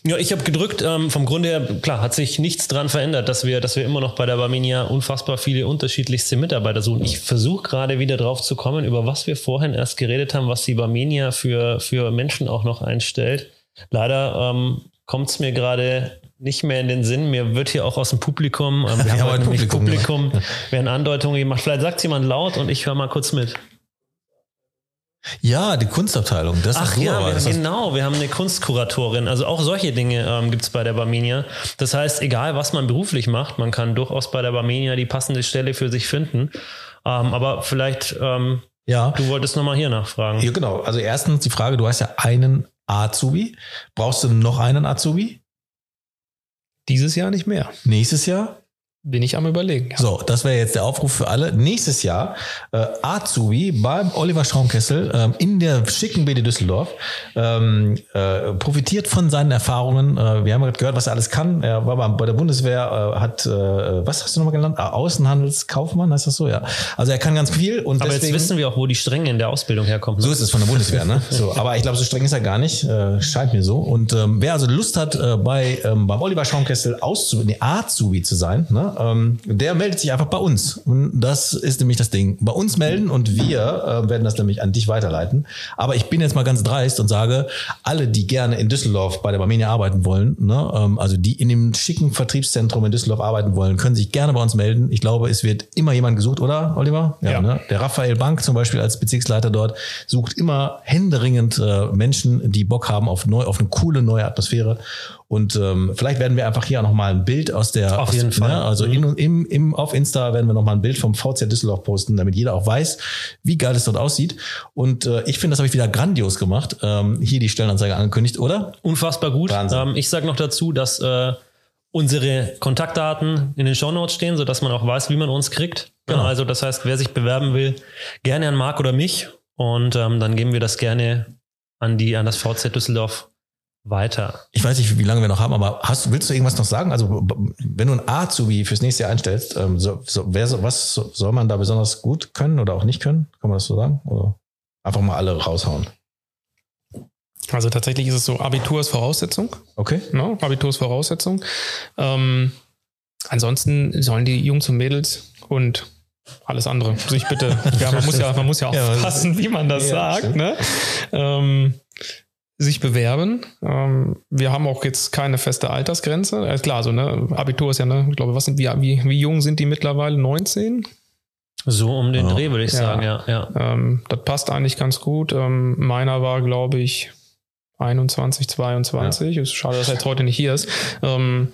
Ja, ich habe gedrückt. Ähm, vom Grunde her, klar, hat sich nichts dran verändert, dass wir, dass wir immer noch bei der Barminia unfassbar viele unterschiedlichste Mitarbeiter suchen. Ich versuche gerade wieder drauf zu kommen, über was wir vorhin erst geredet haben, was die Barminia für, für Menschen auch noch einstellt. Leider ähm, kommt es mir gerade nicht mehr in den Sinn. Mir wird hier auch aus dem Publikum, ähm, wir haben haben heute Publikum, Publikum, werden Andeutungen gemacht. Vielleicht sagt jemand laut und ich höre mal kurz mit. Ja, die Kunstabteilung. Das Ach ist ja, wir, das genau, wir haben eine Kunstkuratorin. Also auch solche Dinge ähm, gibt es bei der Barmenia. Das heißt, egal was man beruflich macht, man kann durchaus bei der Barmenia die passende Stelle für sich finden. Ähm, aber vielleicht, ähm, ja. du wolltest nochmal hier nachfragen. ja, genau. Also erstens die Frage, du hast ja einen Azubi. Brauchst du noch einen Azubi? Dieses Jahr nicht mehr. Nächstes Jahr? Bin ich am überlegen. Ja. So, das wäre jetzt der Aufruf für alle. Nächstes Jahr äh, Azubi beim Oliver Schraumkessel ähm, in der schicken BD Düsseldorf ähm, äh, profitiert von seinen Erfahrungen. Äh, wir haben gerade gehört, was er alles kann. Er war bei der Bundeswehr, äh, hat, äh, was hast du nochmal genannt? Ah, Außenhandelskaufmann, heißt das so? Ja. Also er kann ganz viel und aber deswegen, jetzt wissen wir auch, wo die Strenge in der Ausbildung herkommen. so ist es von der Bundeswehr, ne? So, aber ich glaube, so streng ist er gar nicht. Äh, scheint mir so. Und ähm, wer also Lust hat, äh, bei ähm, beim Oliver Schaumkessel Auszubi, nee, Azubi zu sein, ne? Ähm, der meldet sich einfach bei uns. Und das ist nämlich das Ding. Bei uns melden und wir äh, werden das nämlich an dich weiterleiten. Aber ich bin jetzt mal ganz dreist und sage, alle, die gerne in Düsseldorf bei der Barmenia arbeiten wollen, ne? ähm, also die in dem schicken Vertriebszentrum in Düsseldorf arbeiten wollen, können sich gerne bei uns melden. Ich glaube, es wird immer jemand gesucht, oder, Oliver? Ja. Ne? Der Raphael Bank zum Beispiel als Bezirksleiter dort sucht immer händeringend äh, Menschen, die Bock haben auf neu, auf eine coole neue Atmosphäre. Und ähm, vielleicht werden wir einfach hier auch noch mal ein Bild aus der, Auf aus, jeden Fall. Ne? also in, im, im, auf Insta werden wir noch mal ein Bild vom VC Düsseldorf posten, damit jeder auch weiß, wie geil es dort aussieht. Und äh, ich finde, das habe ich wieder grandios gemacht. Ähm, hier die Stellenanzeige angekündigt, oder? Unfassbar gut. Ähm, ich sage noch dazu, dass äh, unsere Kontaktdaten in den Shownotes stehen, sodass man auch weiß, wie man uns kriegt. Genau. Also das heißt, wer sich bewerben will, gerne an Marc oder mich und ähm, dann geben wir das gerne an die an das VZ Düsseldorf weiter. Ich weiß nicht, wie lange wir noch haben, aber hast, willst du irgendwas noch sagen? Also, wenn du ein Azubi fürs nächste Jahr einstellst, ähm, so, so, wer, was so- soll man da besonders gut können oder auch nicht können? Kann man das so sagen? Oder einfach mal alle raushauen? Also tatsächlich ist es so, Abitur ist Voraussetzung. Okay? Ne? Abitur ist Voraussetzung. Ähm, ansonsten sollen die Jungs und Mädels und alles andere sich bitte, ja, man muss ja, man muss ja aufpassen, wie man das Ja, sagt, ne? Ähm, sich bewerben. Ähm, wir haben auch jetzt keine feste Altersgrenze. Äh, klar, so, ne, Abitur ist ja, ne, ich glaube, was sind, wie, wie, wie jung sind die mittlerweile? 19? So um den Ja. Dreh, würde ich Ja. sagen, ja. ja. Ähm, das passt eigentlich ganz gut. Ähm, meiner war, glaube ich, 21, 22. Ist schade, dass er jetzt heute nicht hier ist. Ähm,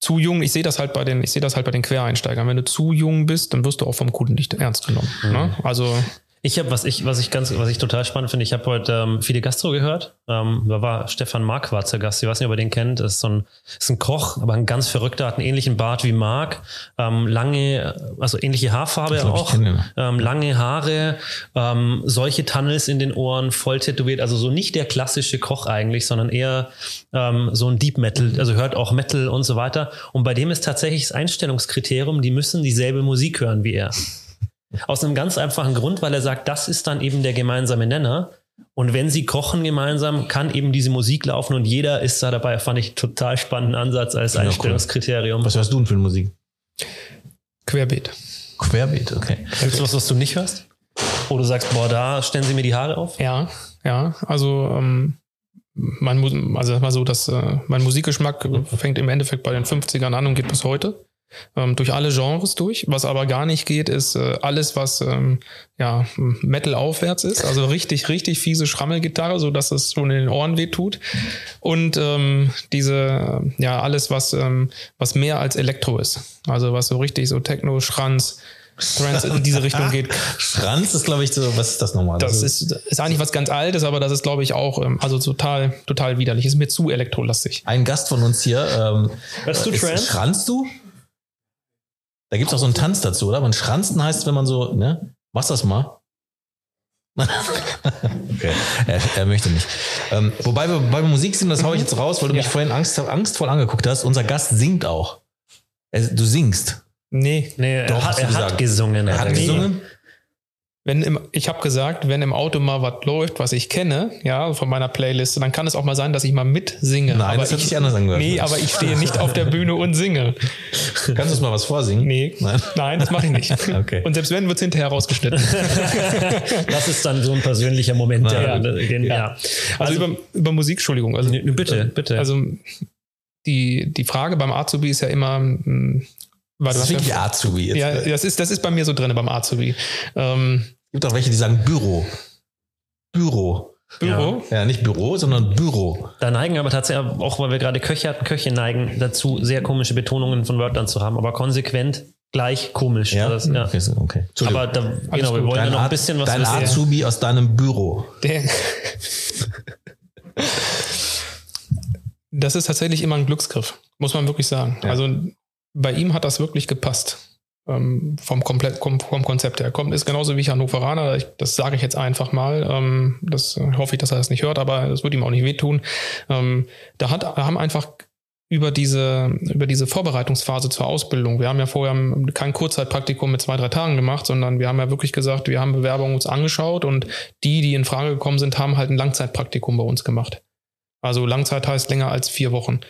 zu jung, ich sehe das halt bei den, ich sehe das halt bei den Quereinsteigern. Wenn du zu jung bist, dann wirst du auch vom Kunden nicht ernst genommen. Ne? Also Ich habe, was ich, was ich ganz, was ich total spannend finde, ich habe heute ähm, viele Gastro gehört. Ähm, da war Stefan Mark war zu Gast. Ich weiß nicht, ob ihr den kennt. Das ist so ein, ist ein Koch, aber ein ganz verrückter, hat einen ähnlichen Bart wie Mark. Ähm, lange, also ähnliche Haarfarbe glaub, auch. Ähm, lange Haare, ähm, solche Tunnels in den Ohren, voll tätowiert. Also so nicht der klassische Koch eigentlich, sondern eher ähm, so ein Deep Metal, also hört auch Metal und so weiter. Und bei dem ist tatsächlich das Einstellungskriterium, die müssen dieselbe Musik hören wie er. Aus einem ganz einfachen Grund, weil er sagt, das ist dann eben der gemeinsame Nenner. Und wenn sie kochen gemeinsam, kann eben diese Musik laufen und jeder ist da dabei. Fand ich total spannenden Ansatz als Ja, cool. Einstellungskriterium. Was hörst du denn für Musik? Querbeet. Querbeet, okay. Gibt es was, was du nicht hörst? Wo du sagst, boah, da stellen sie mir die Haare auf? Ja, ja. Also ähm, mein, also sag mal so, dass äh, mein Musikgeschmack fängt im Endeffekt bei den 50ern an und geht bis heute. Ähm, durch alle Genres durch. Was aber gar nicht geht, ist äh, alles, was ähm, ja, Metal aufwärts ist. Also richtig, richtig fiese Schrammelgitarre, so dass es schon in den Ohren wehtut. Und ähm, diese, äh, ja, alles, was, ähm, was mehr als Elektro ist. Also was so richtig so Techno, Schranz, Trance in diese Richtung geht. Schranz ist, glaube ich, so, was ist das nochmal? Das ist, ist eigentlich was ganz Altes, aber das ist, glaube ich, auch ähm, also total, total widerlich. Ist mir zu elektrolastig. ein Gast von uns hier. Ähm, Hörst du ist- Trance? Schranzt du? Da gibt es auch so einen Tanz dazu, oder? Man schranzen heißt, wenn man so, ne? Machst das mal? okay, er, er möchte nicht. Ähm, wobei wir bei Musik sind, das hau ich jetzt raus, weil du mich vorhin Angst, angstvoll angeguckt hast. Unser Gast singt auch. Er, du singst. Nee. Nee, Doch, er, hat, er hat gesungen. Er hat er gesungen. Wenn im, ich habe gesagt, wenn im Auto mal was läuft, was ich kenne, ja, von meiner Playliste, dann kann es auch mal sein, dass ich mal mitsinge. Nein, aber das hat ich, sich anders angehört. Nee, aber ich stehe nicht auf der Bühne und singe. Kannst du uns mal was vorsingen? Nee. Nein. Nein, das mache ich nicht. Okay. Und selbst wenn, wird es hinterher rausgeschnitten. Das ist dann so ein persönlicher Moment. Ja. Der, den, ja. Also, über, über Musik, Entschuldigung. Also, bitte, bitte. Also die, die Frage beim Azubi ist ja immer, weil Das ist hast ja- wirklich Azubi. Jetzt. Ja, das ist, das ist bei mir so drin beim Azubi. Ähm, gibt auch welche, die sagen Büro. Büro. Büro. Ja, nicht Büro, sondern Büro. Da neigen aber tatsächlich, auch weil wir gerade Köche hatten, Köche neigen dazu, sehr komische Betonungen von Wörtern zu haben, aber konsequent gleich komisch. Ja, Das, ja. Okay. Aber da, genau, wir wollen ja noch ein bisschen was dein wissen. Azubi aus deinem Büro. Der das ist tatsächlich immer ein Glücksgriff, muss man wirklich sagen. Ja. Also bei ihm hat das wirklich gepasst. Ähm, vom, komplett, vom, vom Konzept her. Kommt ist genauso wie ich Hannoveraner, ich, das sage ich jetzt einfach mal. Ähm, das äh, hoffe ich, dass er das nicht hört, aber das wird ihm auch nicht wehtun. Ähm, da hat, haben einfach über diese, über diese Vorbereitungsphase zur Ausbildung. Wir haben ja vorher kein Kurzzeitpraktikum mit zwei, drei Tagen gemacht, sondern wir haben ja wirklich gesagt, wir haben Bewerbungen uns angeschaut und die, die in Frage gekommen sind, haben halt ein Langzeitpraktikum bei uns gemacht. Also Langzeit heißt länger als vier Wochen.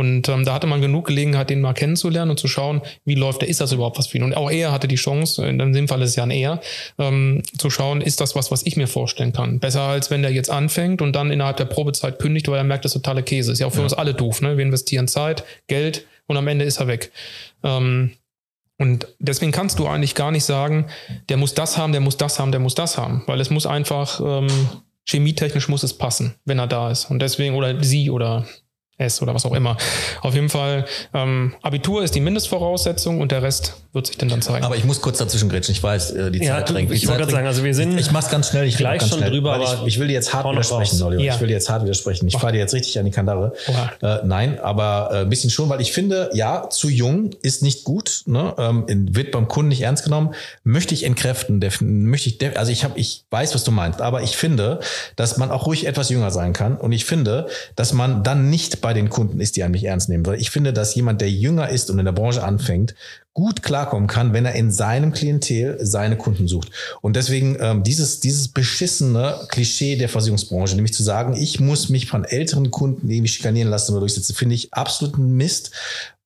Und ähm, da hatte man genug Gelegenheit, den mal kennenzulernen und zu schauen, wie läuft der, ist das überhaupt was für ihn? Und auch er hatte die Chance, in dem Fall ist es ja ein Er, ähm, zu schauen, ist das was, was ich mir vorstellen kann? Besser als wenn der jetzt anfängt und dann innerhalb der Probezeit kündigt, weil er merkt, das ist totale Käse. Ist ja auch für uns alle doof, ne? Wir investieren Zeit, Geld und am Ende ist er weg. Ähm, und deswegen kannst du eigentlich gar nicht sagen, der muss das haben, der muss das haben, der muss das haben, weil es muss einfach ähm, chemietechnisch muss es passen, wenn er da ist. Und deswegen, oder sie oder es oder was auch immer. Auf jeden Fall, ähm, Abitur ist die Mindestvoraussetzung und der Rest wird sich dann dann zeigen. Aber ich muss kurz dazwischen grätschen. Ich weiß, äh, die Ja, Zeit drängt. Ich wollte gerade sagen, also wir sind Ich mach's ganz schnell. Ich gleich schon schnell, drüber, aber ich, ich will dir jetzt hart widersprechen. Oliver. Ja. Ich will dir jetzt hart widersprechen. Ich fahre dir jetzt richtig an die Kandare. Äh, nein, aber äh, ein bisschen schon, weil ich finde, ja, zu jung ist nicht gut. Ne? Ähm, in- wird beim Kunden nicht ernst genommen. Möchte ich entkräften. Möchte ich, also ich habe, ich weiß, was du meinst, aber ich finde, dass man auch ruhig etwas jünger sein kann. Und ich finde, dass man dann nicht bei bei den Kunden ist, die an mich ernst nehmen. Weil ich finde, dass jemand, der jünger ist und in der Branche anfängt, gut klarkommen kann, wenn er in seinem Klientel seine Kunden sucht. Und deswegen ähm, dieses, dieses beschissene Klischee der Versicherungsbranche, nämlich zu sagen, ich muss mich von älteren Kunden irgendwie schikanieren lassen oder durchsetzen, finde ich absoluten Mist.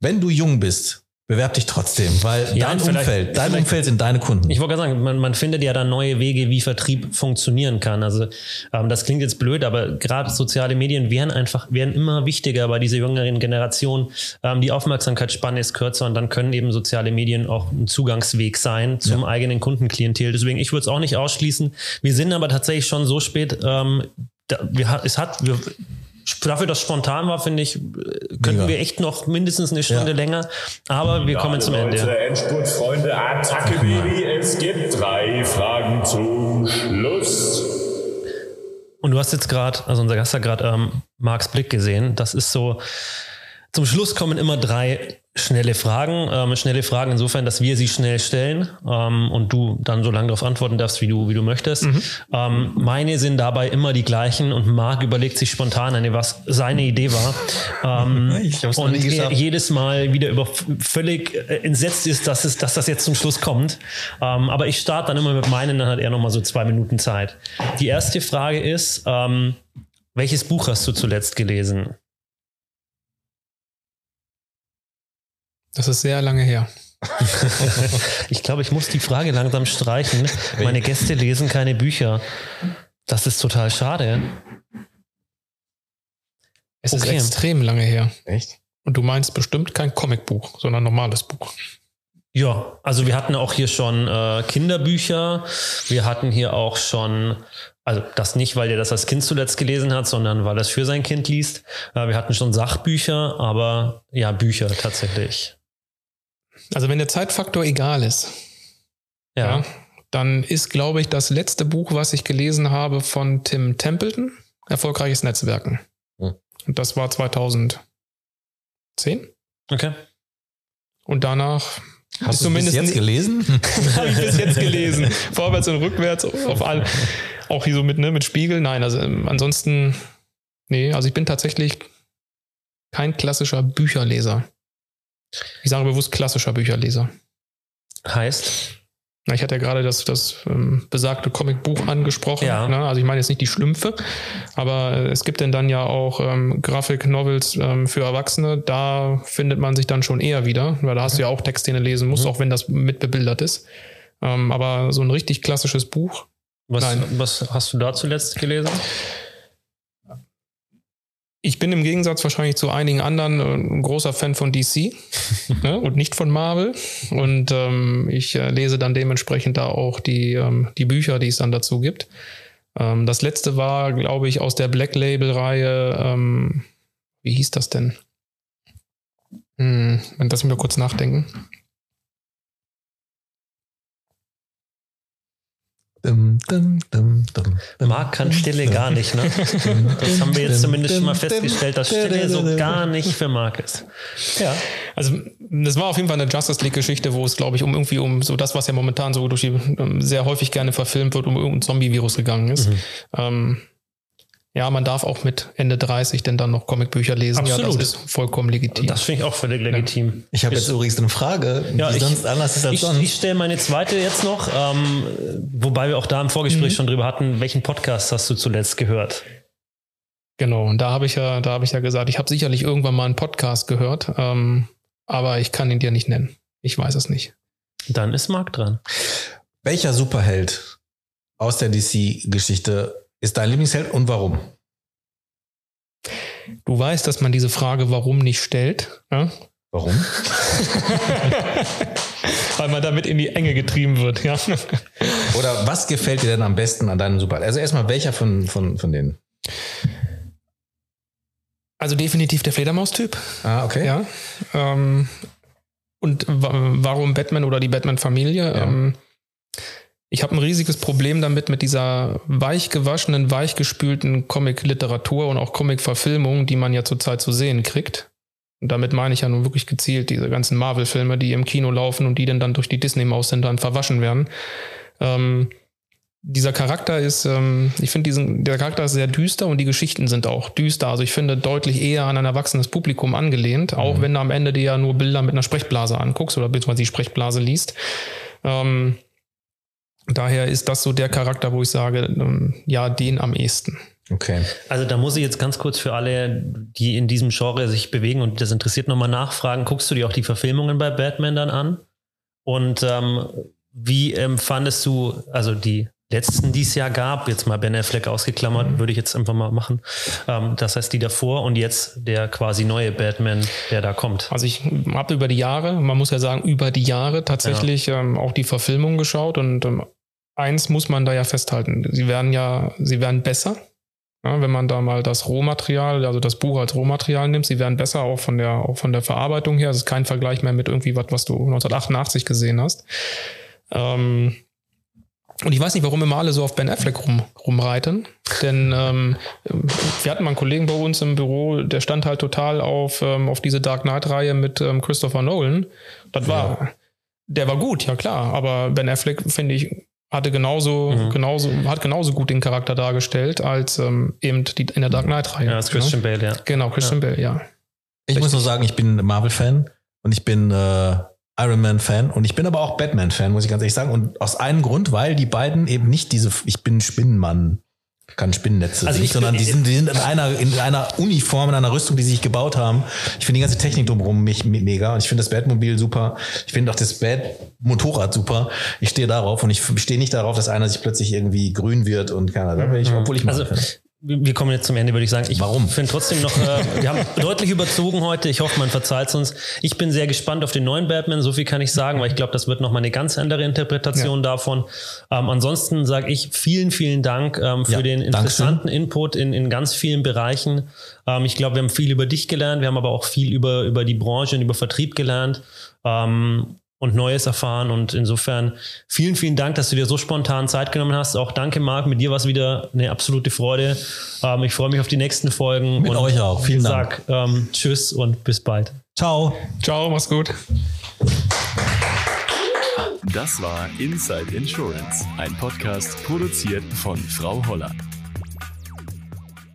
Wenn du jung bist, Bewerb dich trotzdem, weil Ja, dein Umfeld, dein Umfeld sind deine Kunden. Ich wollte gerade sagen, man, man findet ja dann neue Wege, wie Vertrieb funktionieren kann. Also ähm, das klingt jetzt blöd, aber gerade soziale Medien werden einfach werden immer wichtiger bei dieser jüngeren Generation. Ähm, die Aufmerksamkeitsspanne ist kürzer und dann können eben soziale Medien auch ein Zugangsweg sein zum eigenen Kundenklientel. Deswegen ich würde es auch nicht ausschließen. Wir sind aber tatsächlich schon so spät. Ähm, da, wir, es hat wir, Dafür, dass es spontan war, finde ich, äh, könnten Mega. wir echt noch mindestens eine Stunde Ja. länger. Aber wir kommen zum Ende. Leute, Endspurt, Freunde, Attacke, Baby. Es gibt drei Fragen zum Schluss. Und du hast jetzt gerade, also unser Gast hat gerade ähm, Marks Blick gesehen. Das ist so, zum Schluss kommen immer drei schnelle Fragen. Ähm, schnelle Fragen insofern, dass wir sie schnell stellen ähm, und du dann so lange darauf antworten darfst, wie du, wie du möchtest. Ähm, meine sind dabei immer die gleichen und Marc überlegt sich spontan eine, was seine Idee war. Ähm, und er jedes Mal wieder über völlig äh, entsetzt ist, dass, es, dass das jetzt zum Schluss kommt. Ähm, aber ich starte dann immer mit meinen, dann hat er nochmal so zwei Minuten Zeit. Die erste Frage ist, ähm, welches Buch hast du zuletzt gelesen? Das ist sehr lange her. Ich glaube, ich muss die Frage langsam streichen. Meine Gäste lesen keine Bücher. Das ist total schade. Es Okay. ist extrem lange her. Echt? Und du meinst bestimmt kein Comicbuch, sondern ein normales Buch. Ja, also wir hatten auch hier schon äh, Kinderbücher. Wir hatten hier auch schon, also das nicht, weil er das als Kind zuletzt gelesen hat, sondern weil er es für sein Kind liest. Äh, wir hatten schon Sachbücher, aber ja, Bücher tatsächlich. Also wenn der Zeitfaktor egal ist, Ja. ja, dann ist, glaube ich, das letzte Buch, was ich gelesen habe von Tim Templeton, Erfolgreiches Netzwerken. Hm. Und das war 2010. Okay. Und danach Hast du bis jetzt gelesen? habe ich bis jetzt gelesen. Vorwärts und rückwärts auf all, auch hier so mit, ne, mit Spiegel. Nein, also ähm, ansonsten, nee, also ich bin tatsächlich kein klassischer Bücherleser. Ich sage bewusst klassischer Bücherleser. Heißt? Na, ich hatte ja gerade das, das ähm, besagte Comicbuch angesprochen. Ja. Ne? Also ich meine jetzt nicht die Schlümpfe, aber äh, es gibt denn dann ja auch ähm, Grafik-Novels ähm, für Erwachsene. Da findet man sich dann schon eher wieder, weil da hast du ja auch Texte, die du lesen musst, auch wenn das mit bebildert ist. Ähm, aber so ein richtig klassisches Buch. Was, Nein. was hast du da zuletzt gelesen? Ich bin im Gegensatz wahrscheinlich zu einigen anderen äh, ein großer Fan von DC ne? und nicht von Marvel. Und ähm, ich äh, lese dann dementsprechend da auch die, ähm, die Bücher, die es dann dazu gibt. Ähm, das letzte war, glaube ich, aus der Black Label-Reihe. Ähm, wie hieß das denn? Hm, lass mich mal kurz nachdenken. Dum, dum, dum, dum, dum. Marc kann Stille gar nicht, ne? Das haben wir jetzt zumindest schon mal festgestellt, dass Stille so gar nicht für Marc ist. Ja. Also das war auf jeden Fall eine Justice League-Geschichte, wo es, glaube ich, um irgendwie um so das, was ja momentan so durch die ähm, sehr häufig gerne verfilmt wird, um irgendein Zombie-Virus gegangen ist. Mhm. Ähm, ja, man darf auch mit Ende 30 denn dann noch Comicbücher lesen. Ja, Absolut. das ist vollkommen legitim. Das finde ich auch völlig legitim. Ich habe jetzt übrigens eine Frage, Ja, die ich- sonst anders ist als Ich, sonst. ich stelle meine zweite jetzt noch, ähm, wobei wir auch da im Vorgespräch Mhm. schon drüber hatten, welchen Podcast hast du zuletzt gehört? Genau, und da habe ich ja, da habe ich ja gesagt, ich habe sicherlich irgendwann mal einen Podcast gehört, ähm, aber ich kann ihn dir nicht nennen. Ich weiß es nicht. Dann ist Marc dran. Welcher Superheld aus der DC-Geschichte ist dein Lieblingsheld und warum? Du weißt, dass man diese Frage warum nicht stellt, ja? Warum? weil man damit in die Enge getrieben wird. Ja? Oder was gefällt dir denn am besten an deinem Superheld? Also erstmal welcher von, von, von denen? Also definitiv der Fledermaus-Typ. Ah, okay. Ja. Ähm, und wa warum Batman oder die Batman-Familie? Ja. Ähm, ich habe ein riesiges Problem damit, mit dieser weich gewaschenen, weich gespülten Comic-Literatur und auch Comic-Verfilmung, die man ja zurzeit zu sehen kriegt. Und damit meine ich ja nun wirklich gezielt diese ganzen Marvel-Filme, die im Kino laufen und die dann, dann durch die Disney-Maus dann verwaschen werden. Ähm, dieser Charakter ist, ähm, ich finde diesen, der Charakter ist sehr düster und die Geschichten sind auch düster. Also ich finde deutlich eher an ein erwachsenes Publikum angelehnt, auch mhm. wenn du am Ende dir ja nur Bilder mit einer Sprechblase anguckst oder beziehungsweise die Sprechblase liest. Ähm, daher ist das so der Charakter, wo ich sage, ähm, ja, den am ehesten. Okay. Also da muss ich jetzt ganz kurz für alle, die in diesem Genre sich bewegen und das interessiert, nochmal nachfragen. Guckst du dir auch die Verfilmungen bei Batman dann an? Und ähm, wie empfandest du, also die letzten, die es ja gab, jetzt mal Ben Affleck ausgeklammert, mhm. würde ich jetzt einfach mal machen. Ähm, das heißt, die davor und jetzt der quasi neue Batman, der da kommt. Also ich habe über die Jahre, man muss ja sagen, über die Jahre tatsächlich ja. ähm, auch die Verfilmung geschaut und ähm, eins muss man da ja festhalten. Sie werden ja, sie werden besser. Ja, wenn man da mal das Rohmaterial, also das Buch als Rohmaterial nimmt, sie werden besser auch von der, auch von der Verarbeitung her. Es ist kein Vergleich mehr mit irgendwie was, was du 1988 gesehen hast. Ähm, und ich weiß nicht, warum immer alle so auf Ben Affleck rum, rumreiten. Denn ähm, wir hatten mal einen Kollegen bei uns im Büro, der stand halt total auf, ähm, auf diese Dark Knight-Reihe mit ähm, Christopher Nolan. Das war, ja. der war gut, ja klar. Aber Ben Affleck, finde ich, hatte genauso, mhm. genauso, hat genauso gut den Charakter dargestellt als ähm, eben die, in der Dark Knight-Reihe. Ja, das Christian ne? Bale, ja. Genau, Christian ja. Bale, ja. Ich Richtig. muss nur sagen, ich bin Marvel-Fan und ich bin äh, Iron Man-Fan und ich bin aber auch Batman-Fan, muss ich ganz ehrlich sagen. Und aus einem Grund, weil die beiden eben nicht diese, ich bin Spinnenmann kann Spinnennetze also nicht, sondern die sind, die sind in einer, in einer Uniform, in einer Rüstung, die sie sich gebaut haben. Ich finde die ganze Technik drumherum mich mega und ich finde das Batmobil super. Ich finde auch das Bat-Motorrad super. Ich stehe darauf und ich stehe nicht darauf, dass einer sich plötzlich irgendwie grün wird und keine Ahnung, ich, obwohl ich also, wir kommen jetzt zum Ende, würde ich sagen. Ich Warum? finde trotzdem noch, äh, wir haben deutlich überzogen heute. Ich hoffe, man verzeiht es uns. Ich bin sehr gespannt auf den neuen Batman. So viel kann ich sagen, weil ich glaube, das wird noch mal eine ganz andere Interpretation ja. davon. Ähm, ansonsten sage ich vielen, vielen Dank ähm, für ja, den interessanten Dankeschön. Input in, in ganz vielen Bereichen. Ähm, ich glaube, wir haben viel über dich gelernt. Wir haben aber auch viel über, über die Branche und über Vertrieb gelernt. Ähm, und Neues erfahren. Und insofern vielen, vielen Dank, dass du dir so spontan Zeit genommen hast. Auch danke, Marc. Mit dir war es wieder eine absolute Freude. Ähm, ich freue mich auf die nächsten Folgen. Mit euch auch. Vielen Dank. Sag, ähm, tschüss und bis bald. Ciao. Ciao, mach's gut. Das war Inside Insurance, ein Podcast produziert von Frau Holler.